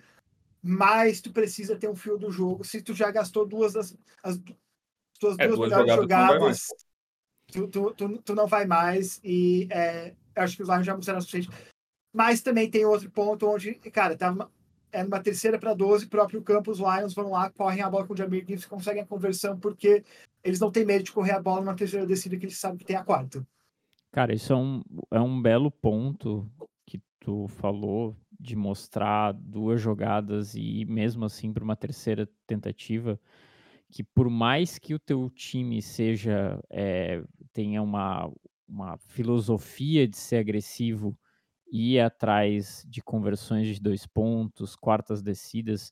Mas tu precisa ter um fio do jogo. Se tu já gastou duas das as tuas É, duas duas jogadas, tu não vai jogadas, mais. tu, tu, tu, tu não vai mais. E é, acho que os Lions já mostraram o suficiente. Mas também tem outro ponto onde, cara, tava uma, é numa terceira para 12, próprio campo, os Lions vão lá, correm a bola com o Jamir Gibbs, conseguem a conversão, porque eles não têm medo de correr a bola numa terceira descida que eles sabem que tem a quarta. Cara, isso é um, é um belo ponto que tu falou de mostrar duas jogadas e mesmo assim para uma terceira tentativa, que por mais que o teu time seja eh, tenha uma, uma filosofia de ser agressivo e ir atrás de conversões de dois pontos, quartas descidas,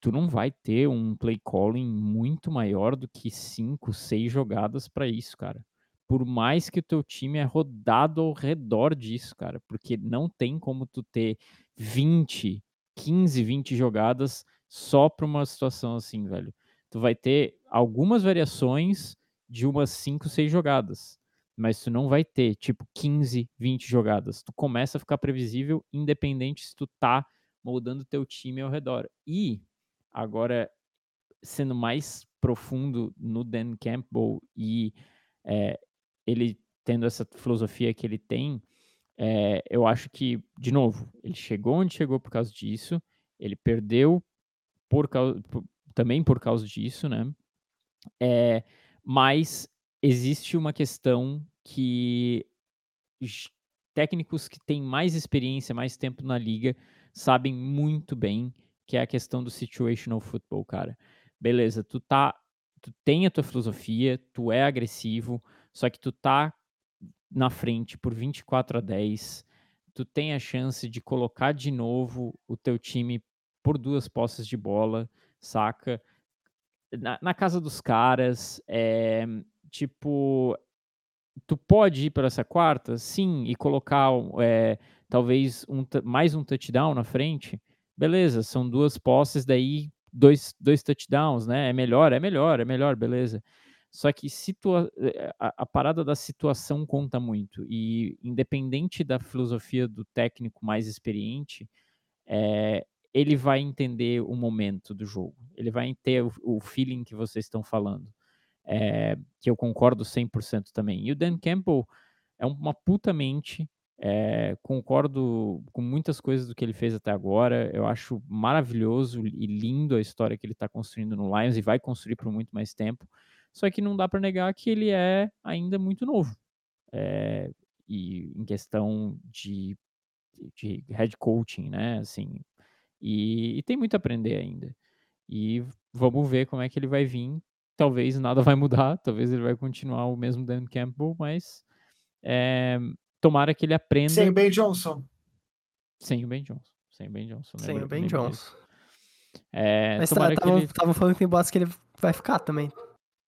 tu não vai ter um play calling muito maior do que cinco, seis jogadas para isso, cara por mais que o teu time é rodado ao redor disso, cara, porque não tem como tu ter 20, 15, 20 jogadas só para uma situação assim, velho. Tu vai ter algumas variações de umas 5, 6 jogadas, mas tu não vai ter tipo 15, 20 jogadas. Tu começa a ficar previsível independente se tu tá moldando teu time ao redor. E agora sendo mais profundo no Dan Campbell e é, ele tendo essa filosofia que ele tem, é, eu acho que, de novo, ele chegou onde chegou por causa disso, ele perdeu por causa, por, também por causa disso, né? É, mas existe uma questão que técnicos que têm mais experiência, mais tempo na liga, sabem muito bem, que é a questão do situational football, cara. Beleza, tu tá, tu tem a tua filosofia, tu é agressivo, só que tu tá na frente por 24 a 10, tu tem a chance de colocar de novo o teu time por duas posses de bola, saca? Na, na casa dos caras, é, tipo, tu pode ir para essa quarta, sim, e colocar é, talvez um, mais um touchdown na frente, beleza, são duas posses, daí dois, dois touchdowns, né? É melhor, é melhor, é melhor, beleza. Só que situa a, a, parada da situação conta muito. E independente da filosofia do técnico mais experiente, é, ele vai entender o momento do jogo. Ele vai ter o, o feeling que vocês estão falando. É, que eu concordo 100% também. E o Dan Campbell é uma puta mente. É, concordo com muitas coisas do que ele fez até agora. Eu acho maravilhoso e lindo a história que ele está construindo no Lions e vai construir por muito mais tempo. Só que não dá para negar que ele é ainda muito novo. É, e em questão de, de head coaching, né? Assim, e, e, tem muito a aprender ainda. E vamos ver como é que ele vai vir. Talvez nada vai mudar, talvez ele vai continuar o mesmo Dan Campbell, mas é, tomara que ele aprenda. Sem o Ben Johnson. Sem o Ben Johnson. Sem o Ben Johnson. Sem lembra- o Ben. Johnson. É, Mas que estavam ele... falando que tem boatos que ele vai ficar também.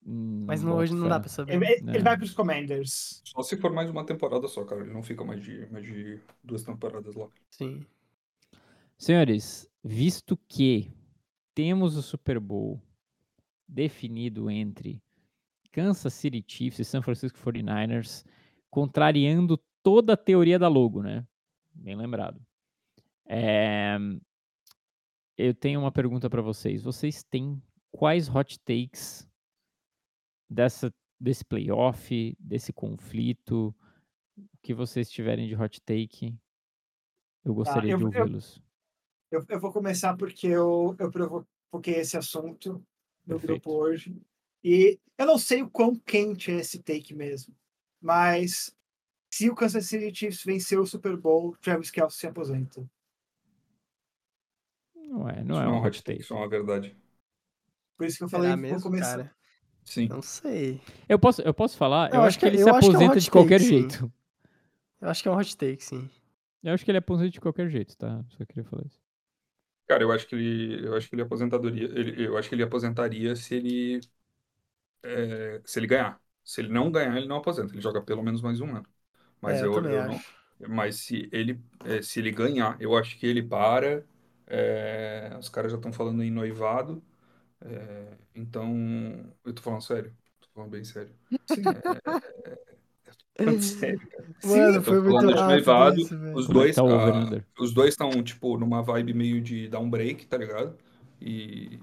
Hum, Mas não- hoje não dá pra saber. Ele, ele É. vai pros Commanders. Só se for mais uma temporada só, cara. Ele não fica mais de, mais de duas temporadas lá. Sim. Senhores, visto que temos o Super Bowl definido entre Kansas City Chiefs e San Francisco 49ers, contrariando toda a teoria da logo, né? Bem lembrado. É, Eu tenho uma pergunta para vocês. Vocês têm quais hot takes dessa, desse playoff, desse conflito, que vocês tiverem de hot take? Eu gostaria eu- de eu- ouvi-los. Eu, eu vou começar porque eu, eu provoquei esse assunto no Perfeito. grupo hoje. E eu não sei o quão quente é esse take mesmo. Mas se o Kansas City Chiefs vencer o Super Bowl, Travis Kelce se aposenta. Não é, Isso não é um hot take. Isso é uma verdade. Por isso que eu Será falei, mesmo, vou começar. cara? Sim. Não sei. Eu posso, eu posso falar? Eu Eu, acho acho que que- ele se que é um aposenta de qualquer take, sim. jeito. Eu acho que é um hot take, sim. Eu acho que ele aposenta de qualquer jeito, tá? Só queria falar isso. Cara, eu acho que ele, eu acho que ele aposentadoria, ele, eu acho que ele aposentaria se ele, é, se ele ganhar. Se ele não ganhar, ele não aposenta. Ele joga pelo menos mais um ano. Mas é, eu, eu, eu não, mas se ele, é, se ele ganhar, eu acho que ele para. é, os caras já estão falando em noivado. É, então, eu tô falando sério. Tô falando bem sério. Sim. Tô falando sério, cara. Mano, tô foi muito noivado, isso, velho. Os é dois, tá ah, os dois estão, tipo, numa vibe meio de dar um break, tá ligado? E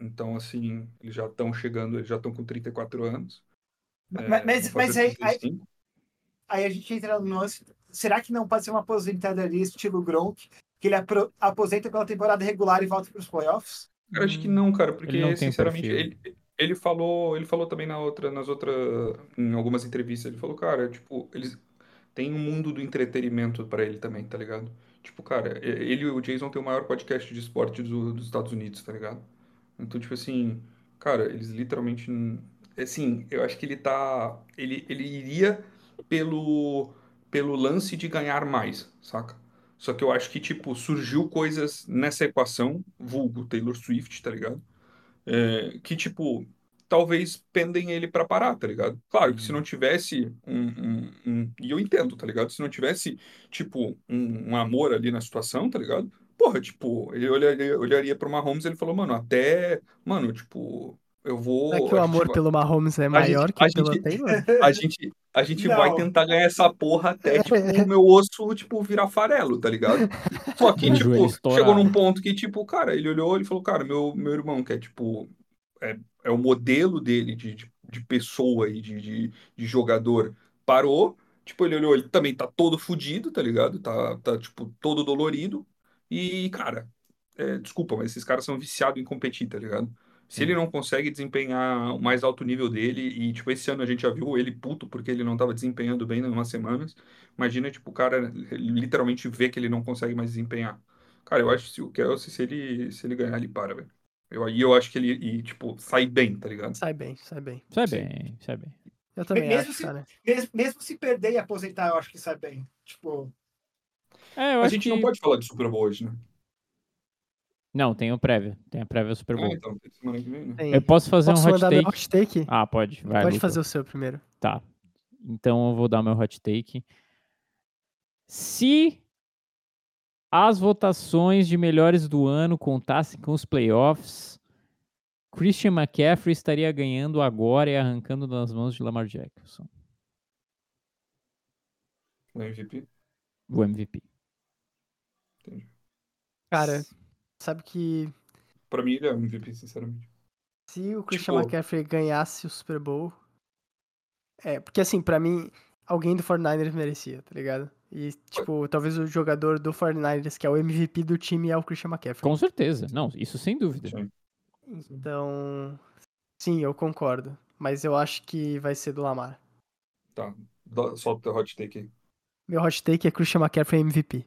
então, assim, eles já estão chegando, eles já estão com 34 anos. é, Mas, mas, mas aí, aí, 35. aí a gente entra no lance. Será que não pode ser uma aposentadoria estilo Gronk, que ele apro- aposenta pela temporada regular e volta para os playoffs? Eu acho que não, cara, porque Ele não sinceramente ele, ele falou, ele falou também na outra, nas outras, em algumas entrevistas, ele falou, cara, tipo, eles tem um mundo do entretenimento pra ele também, tá ligado? Tipo, cara, ele e o Jason tem o maior podcast de esporte do- dos Estados Unidos, tá ligado? Então, tipo assim, cara, eles literalmente, assim, eu acho que ele tá, ele, ele iria pelo, pelo lance de ganhar mais, saca? Só que eu acho que, tipo, surgiu coisas nessa equação, vulgo Taylor Swift, tá ligado? É, que, tipo, talvez pendem ele pra parar, tá ligado? Claro que se não tivesse um, um- um- E eu entendo, tá ligado? Se não tivesse, tipo, um, um amor ali na situação, tá ligado? Porra, tipo, ele olharia, olharia pro Mahomes e ele falou, mano, até. Mano, tipo, eu vou. Será que o a gente amor vai- pelo Mahomes é a maior gente- que pelo gente- Taylor? a gente, a gente vai tentar ganhar essa porra até, tipo, o meu osso, tipo, virar farelo, tá ligado? Só que, O tipo, chegou num ponto que, tipo, cara, ele olhou e falou, cara, meu, meu irmão, que é, tipo, é, é o modelo dele de, de, de pessoa e de, de, de jogador, parou, tipo, ele olhou, ele também tá todo fudido, tá ligado? Tá, tá tipo, todo dolorido e, cara, é, desculpa, mas esses caras são viciados em competir, tá ligado? Se ele não consegue desempenhar o mais alto nível dele, e, tipo, esse ano a gente já viu ele puto porque ele não tava desempenhando bem em umas semanas, imagina, tipo, o cara literalmente vê que ele não consegue mais desempenhar. Cara, eu acho que se o Kelsey, se ele, se ele ganhar, ele para, velho. Eu, aí eu acho que ele, e, tipo, sai bem, tá ligado? Sai bem, sai bem. Sai Sim. bem, sai bem. Eu também Mesmo acho, se- cara. Mesmo, mesmo se perder e aposentar, eu acho que sai bem. Tipo, É, eu A acho gente que... não pode falar de Super Bowl hoje, né? Não, tem o prévia. Tem a prévia Super Ah, Bowl. então, semana que vem, né? Tem. Eu posso fazer Posso um hot take? hot take? Ah, pode. Vai, Pode Luca. fazer o seu primeiro. Tá. Então eu vou dar meu hot take. Se as votações de melhores do ano contassem com os playoffs, Christian McCaffrey estaria ganhando agora e arrancando nas mãos de Lamar Jackson, O MVP. o MVP. Entendi. Cara, sabe que Pra mim, ele é o MVP, sinceramente. se o Christian Tipo- McCaffrey ganhasse o Super Bowl. É, porque assim, pra mim, alguém do 49ers merecia, tá ligado? E, tipo, talvez o jogador do 49ers, que é o MVP do time, é o Christian McCaffrey. Com certeza. Não, isso sem dúvida. Sim. Então, sim, eu concordo. Mas eu acho que vai ser do Lamar. Tá. Solta o hot take aí. Meu hot take é Christian McCaffrey MVP.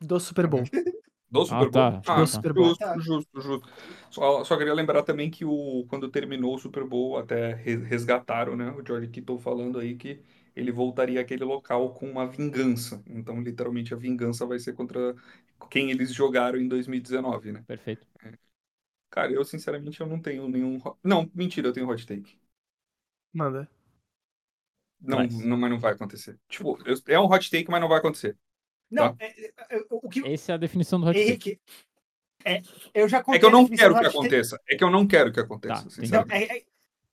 Do Super Bowl. Do Super tá. Ah, Super Bowl. justo, justo, justo. Só, só queria lembrar também que o, quando terminou o Super Bowl, até re- resgataram, né? O George Kittle falando aí que ele voltaria àquele local com uma vingança. Então, literalmente, a vingança vai ser contra quem eles jogaram em 2019, né? Perfeito. Cara, eu sinceramente eu não tenho nenhum. Não, mentira, eu tenho hot take. Manda. Não, Mas- não, mas não vai acontecer. Tipo, eu- é um hot take, mas não vai acontecer. Não, é- é- é- o que. Essa é a definição do hot take. Henrique, é, eu já É que eu não quero que take. aconteça. É que eu não quero que aconteça, Tá, sinceramente. é,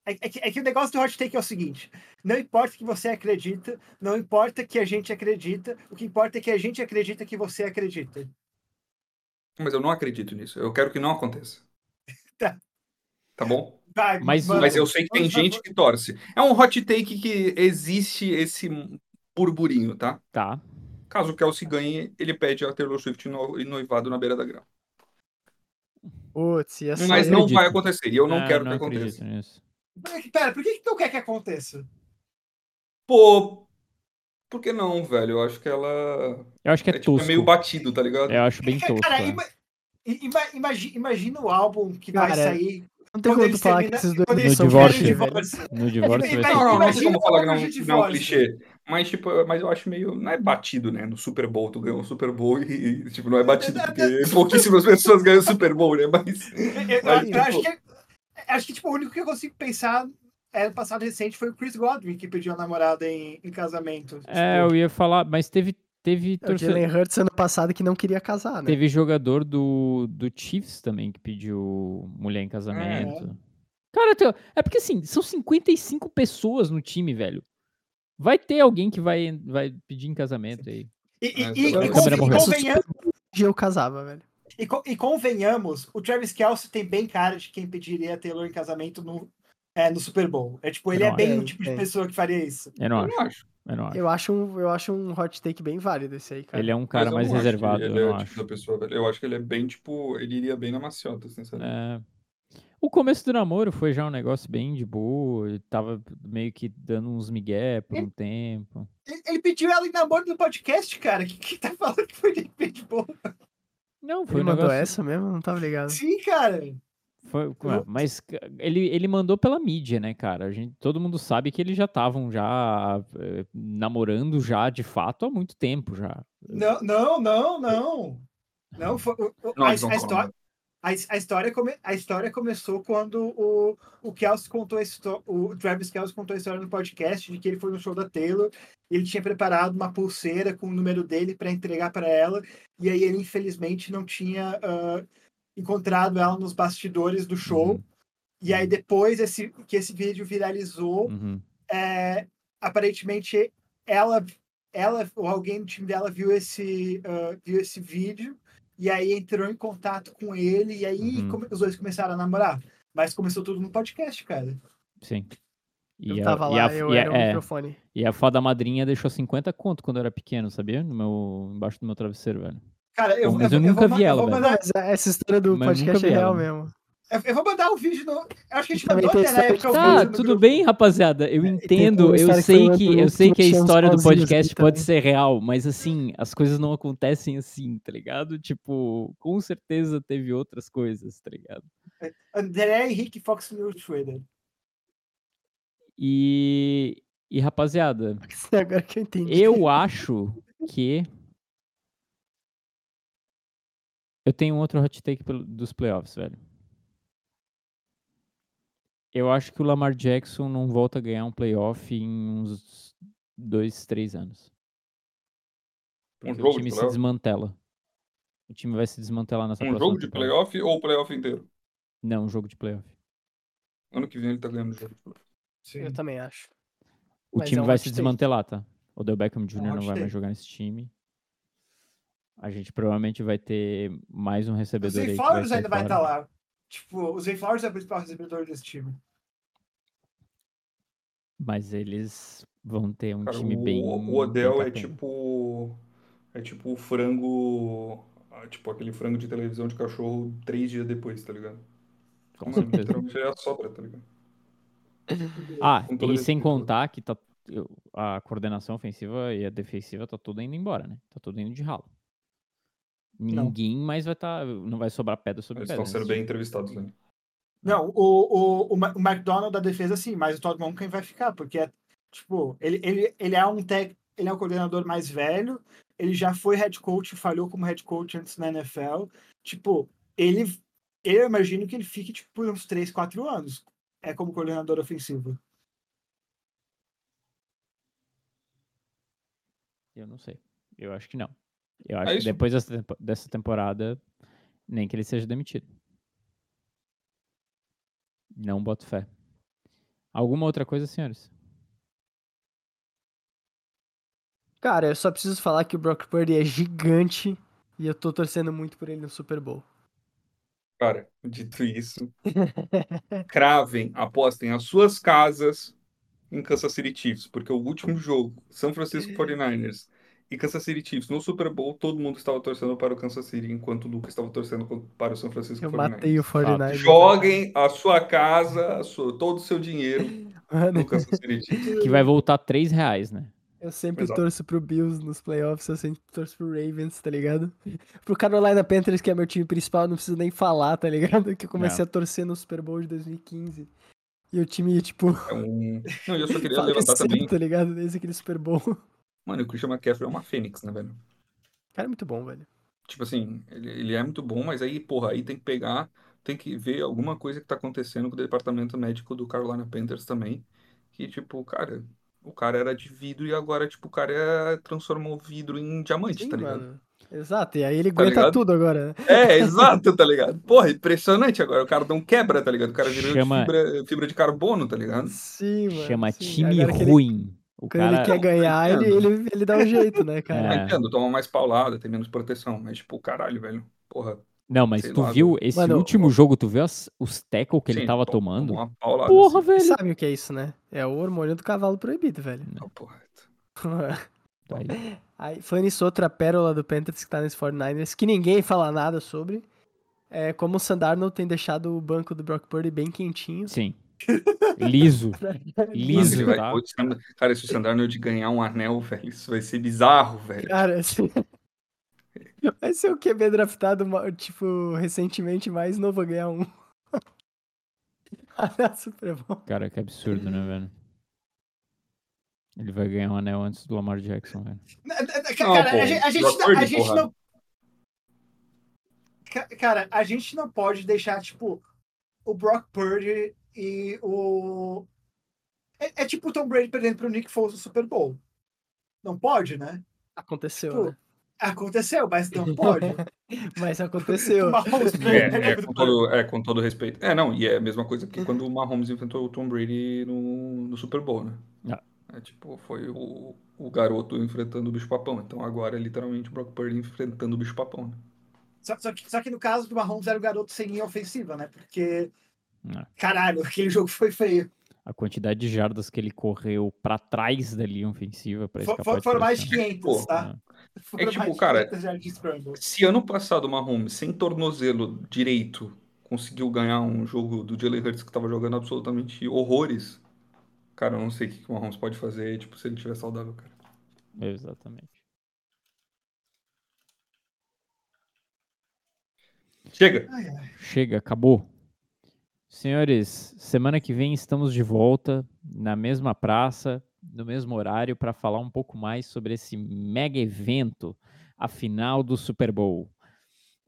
é- que, é que o negócio do hot take é o seguinte: não importa o que você acredita, não importa que a gente acredita, o que importa é que a gente acredita que você acredita. Mas eu não acredito nisso. Eu quero que não aconteça. Tá. Tá bom? Vai, Mas mano, Mas eu sei que tem gente que torce. É um hot take que existe esse burburinho, tá? Tá. Caso o Kelsey ganhe, ele pede a Taylor Swift no, noivado na beira da grama. Putz, ia ser. Mas não acredito. vai acontecer. E eu não Ah, quero não que aconteça. nisso. Pera, por que, que tu quer que aconteça? Pô, por que não, velho? Eu acho que ela Eu acho que é, é, tipo, é meio batido, tá ligado? Eu acho bem tosco. Cara, é. ima- ima- imagi- imagina o álbum que vai Cara, sair Não tem como falar que terminam- esses dois No divórcio. No divórcio vai. Não, não, não tem como falar que não, que não é um clichê. Mas, tipo, mas eu acho meio. Não é batido, né? No Super Bowl, tu ganhou um Super Bowl e, tipo, não é batido porque pouquíssimas pessoas ganham o Super Bowl, né? Mas. Eu, Mas, eu tipo, acho que, acho que tipo, o único que eu consigo pensar é no passado recente foi o Chris Godwin que pediu a namorada em, em casamento. É, Tipo, eu ia falar, mas teve, teve, É, O Jalen Hurts ano passado que não queria casar, né? teve jogador do, do Chiefs também que pediu mulher em casamento. Cara, teu- é porque assim, são 55 pessoas no time, velho. Vai ter alguém que vai, vai pedir em casamento aí. E, e- É, e- a e convenhamos, eu casava, velho. e, e convenhamos, o Travis Kelce tem bem cara de quem pediria a Taylor em casamento no, é, no Super Bowl. É tipo, ele é bem acho. o tipo de É. pessoa que faria isso. Eu não Eu acho, não acho. eu não acho. Eu acho, um, eu acho um hot take bem válido esse aí, cara. Ele é um cara mais reservado, ele eu é tipo acho. da pessoa, velho. Eu acho que ele é bem, tipo, ele iria bem na maciota, sinceramente. É. O começo do namoro foi já um negócio bem de boa, ele tava meio que dando uns migué por um tempo. Ele, ele pediu ela em namoro no podcast, cara. O que, que tá falando que foi de de boa? Não, foi Ele um mandou negócio... essa mesmo? Não tava ligado. Sim, cara. Foi, mas ele, ele mandou pela mídia, né, cara? A gente, todo mundo sabe que eles já estavam já eh, namorando já de fato há muito tempo já. Não, não, não, não. Não, foi, Não, a, a história, a, a história come- a história começou quando o, o Kelsey contou a histó- o Travis Kelsey contou a história no podcast de que ele foi no show da Taylor ele tinha preparado uma pulseira com o número dele para entregar para ela e aí ele infelizmente não tinha ah, encontrado ela nos bastidores do show Uhum. e aí depois esse, que esse vídeo viralizou Uhum. é, aparentemente ela, ela ou alguém do time dela viu esse, ah, viu esse vídeo e aí entrou em contato com ele e aí Uhum. come- os dois começaram a namorar. Mas começou tudo no podcast, cara. Sim. E Eu a- tava e lá, a- eu e era o é, microfone. E a fada madrinha deixou 50 conto quando eu era pequeno, sabia? No meu, embaixo do meu travesseiro, velho. Cara, eu, Mas eu vou- nunca vou, vi ela, eu vou velho. Mas essa história do Mas podcast é real ela. mesmo. Eu, vou mandar o vídeo no. Eu acho que a gente mandou até na época o Tá, tudo grupo. bem, rapaziada. Eu tem entendo, eu sei que eu sei que a história do podcast pode ser real, mas assim, as coisas não acontecem assim, tá ligado? Tipo, com certeza teve outras coisas, tá ligado? André Henrique Fox News Trader. E, e rapaziada, Agora que eu entendi. eu acho que eu tenho um outro hot take dos playoffs, velho. Eu acho que o Lamar Jackson não volta a ganhar um playoff em uns dois, três anos. Um jogo o de time se playoff? desmantela. O time vai se desmantelar nessa Um próxima jogo de temporada. playoff ou o playoff inteiro? Não, um jogo de playoff. Ano que vem ele tá ganhando o jogo de playoff. Eu também acho. O Mas time é um vai se take. desmantelar, tá? O Del Beckham Jr. hot não vai mais jogar nesse time. A gente provavelmente vai ter mais um O recebedor Zay aí que Flowers ainda vai estar lá. Tipo, o Zay Flowers é o principal recebedor desse time. Mas eles vão ter um Cara, time o, bem. o Odell bem é tipo. É tipo o frango. ah, Tipo aquele frango de televisão de cachorro três dias depois, tá ligado? Com Mano, certeza. literalmente é a sobra, tá ligado? Ah, Com e sem né? contar que tá, a coordenação ofensiva e a defensiva tá tudo indo embora, né? Tá tudo indo de ralo. Ninguém mais vai estar. não vai sobrar pedra sobre Eles pedra. estão sendo nesse bem entrevistados, né? Não, o, o, o, o McDonald da defesa sim, mas o Todd Monken vai ficar, porque é, Tipo, ele, ele, ele é um tec, ele é um coordenador mais velho, ele já foi head coach, falhou como head coach antes na NFL. Tipo, ele eu imagino que ele fique tipo, por uns 3, 4 anos é como coordenador ofensivo. Eu não sei. Eu acho que não. Eu acho É que depois dessa, dessa temporada, nem que ele seja demitido. Não boto fé. Alguma outra coisa, senhores? Cara, eu só preciso falar que o Brock Purdy é gigante e eu tô torcendo muito por ele no Super Bowl. Cara, dito isso, cravem, apostem as suas casas em Kansas City Chiefs, porque o último jogo, São Francisco 49ers e Kansas City Chiefs no Super Bowl, todo mundo estava torcendo para o Kansas City, enquanto o Lucas estava torcendo para o São Francisco Eu 49ers. matei o 49 Joguem a sua casa, a sua- todo o seu dinheiro Mano, no Kansas City Chiefs. Que vai voltar 3 reais, né? eu sempre Exato. torço pro Bills nos playoffs, eu sempre torço pro Ravens, tá ligado? Pro Carolina Panthers, que é meu time principal, eu não preciso nem falar, tá ligado? Que eu comecei a torcer no Super Bowl de 2015. E o time, tipo, É um... Não, eu só queria levantar também. tá ligado? Desde aquele Super Bowl. Mano, o Christian McCaffrey é uma fênix, né, velho? Cara, é muito bom, velho. Tipo assim, ele, ele é muito bom, mas aí, porra, aí tem que pegar, tem que ver alguma coisa que tá acontecendo com o departamento médico do Carolina Panthers também. Que, tipo, cara, o cara era de vidro e agora, tipo, o cara é- transformou o vidro em diamante, Sim, tá ligado? mano. Exato, e aí ele Tá aguenta ligado? tudo agora, né? É, exato, tá ligado? Porra, impressionante agora. O cara não quebra, tá ligado? O cara virou Chama- de fibra, fibra de carbono, tá ligado? Sim, mano. Chama sim. time Agora que ele- ruim. O Quando cara... ele quer ganhar, ele, ele, ele dá um jeito, né, cara? É. Eu entendo, toma mais paulada, tem menos proteção, mas, tipo, caralho, velho. Porra, Não, mas sei tu lá, viu esse Mano, último jogo, tu viu as- os tackle que ele sim, tava toma- tomando? toma uma paulada, Porra, assim. velho. Sabe o que é isso, né? É o hormônio do cavalo proibido, velho. Ah, porra. Tá aí. Aí, falando nisso, outra pérola do Panthers que tá nesse 49ers, que ninguém fala nada sobre, é como o Sandarno tem deixado o banco do Brock Purdy bem quentinho. Sim. Liso. Mano, Liso, vai- tá? o Sand- Cara, se o Sandarnold ganhar um anel, velho, isso vai ser bizarro, velho. Cara, assim... Vai ser o QB draftado, tipo, recentemente mais novo a ganhar um. Ah, Super bom. Cara, que absurdo, né, velho? Ele vai ganhar um anel antes do Lamar Jackson, velho. Cara, pô, a gente, a gente não- a gente não. Ca- Cara, a gente não pode deixar, tipo, o Brock Purdy e o. É, é tipo o Tom Brady perdendo pro Nick Foles no Super Bowl. Não pode, né? Aconteceu, Tipo, né? Aconteceu, mas não pode. Mas aconteceu. É, é, com todo, é, com todo respeito. É, não, e é a mesma coisa que quando o Mahomes enfrentou o Tom Brady no, no Super Bowl, né? Ah. É tipo, foi o, o garoto enfrentando o bicho-papão. Então agora é literalmente o Brock Purdy enfrentando o bicho-papão, né? Só, só que, só que no caso do Mahomes era o garoto sem linha ofensiva, né? Porque, Ah. caralho, aquele jogo foi feio. A quantidade de jardas que ele correu pra trás da linha ofensiva pra For- escapar for- foram mais de pressão. 500, Pô, tá? Foram tipo, mais de cara, 500 jardas de scramble. Se ano passado o Mahomes, sem tornozelo direito, conseguiu ganhar um jogo do Jalen Hurts que tava jogando absolutamente horrores, cara, eu não sei o que o Mahomes pode fazer, tipo, se ele estiver saudável, cara. Exatamente. Chega! Ai, ai. Chega, acabou. Senhores, semana que vem estamos de volta na mesma praça, no mesmo horário, para falar um pouco mais sobre esse mega evento, a final do Super Bowl.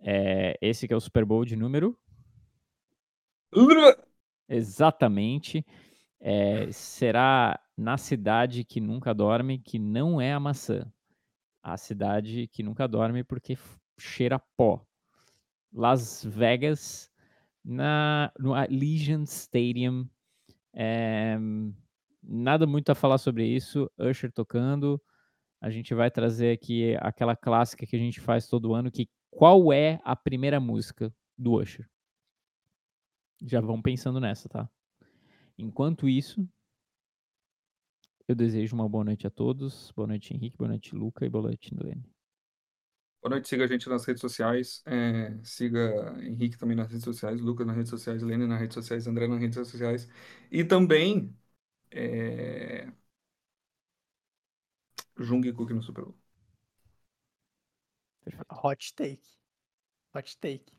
É, esse que é o Super Bowl de número Exatamente. É, será na cidade que nunca dorme, que não é a maçã. A cidade que nunca dorme porque cheira pó. Las Vegas, na, no Allegiant Stadium. É, nada muito a falar sobre isso. Usher tocando. A gente vai trazer aqui aquela clássica que a gente faz todo ano, que qual é a primeira música do Usher? Já vão pensando nessa, tá? Enquanto isso, eu desejo uma boa noite a todos. Boa noite, Henrique. Boa noite, Luca. E boa noite, Nilene. Boa noite, siga a gente nas redes sociais, é, siga Henrique também nas redes sociais, Lucas nas redes sociais, Lene nas redes sociais, André nas redes sociais, e também é, Jungkook no Super Bowl. Hot take. Hot take.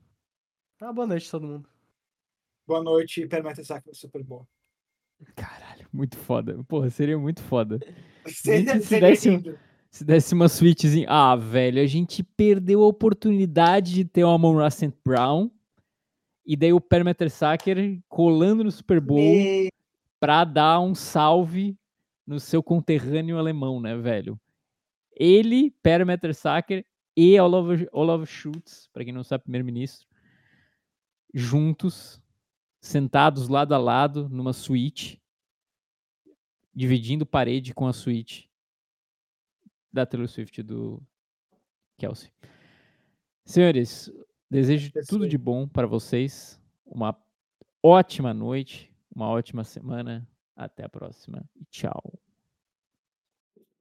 Ah, boa noite, todo mundo. Boa noite e Permeta Saco no Super Bowl. Caralho. Muito foda. Porra, seria muito foda. Seria, se seria desse lindo. Se desse uma switchzinha. Ah, velho, a gente perdeu a oportunidade de ter uma Amon St. Brown. E daí o Per Mertesacker colando no Super Bowl Me- pra dar um salve no seu conterrâneo alemão, né, velho? Ele, Per Mertesacker e Olaf, Olaf Schultz, pra quem não sabe, primeiro-ministro, juntos, sentados lado a lado numa suíte, dividindo parede com a suíte da Taylor Swift do Kelsey. Senhores, desejo Isso tudo de bom para vocês. Uma ótima noite, uma ótima semana. Até a próxima e tchau.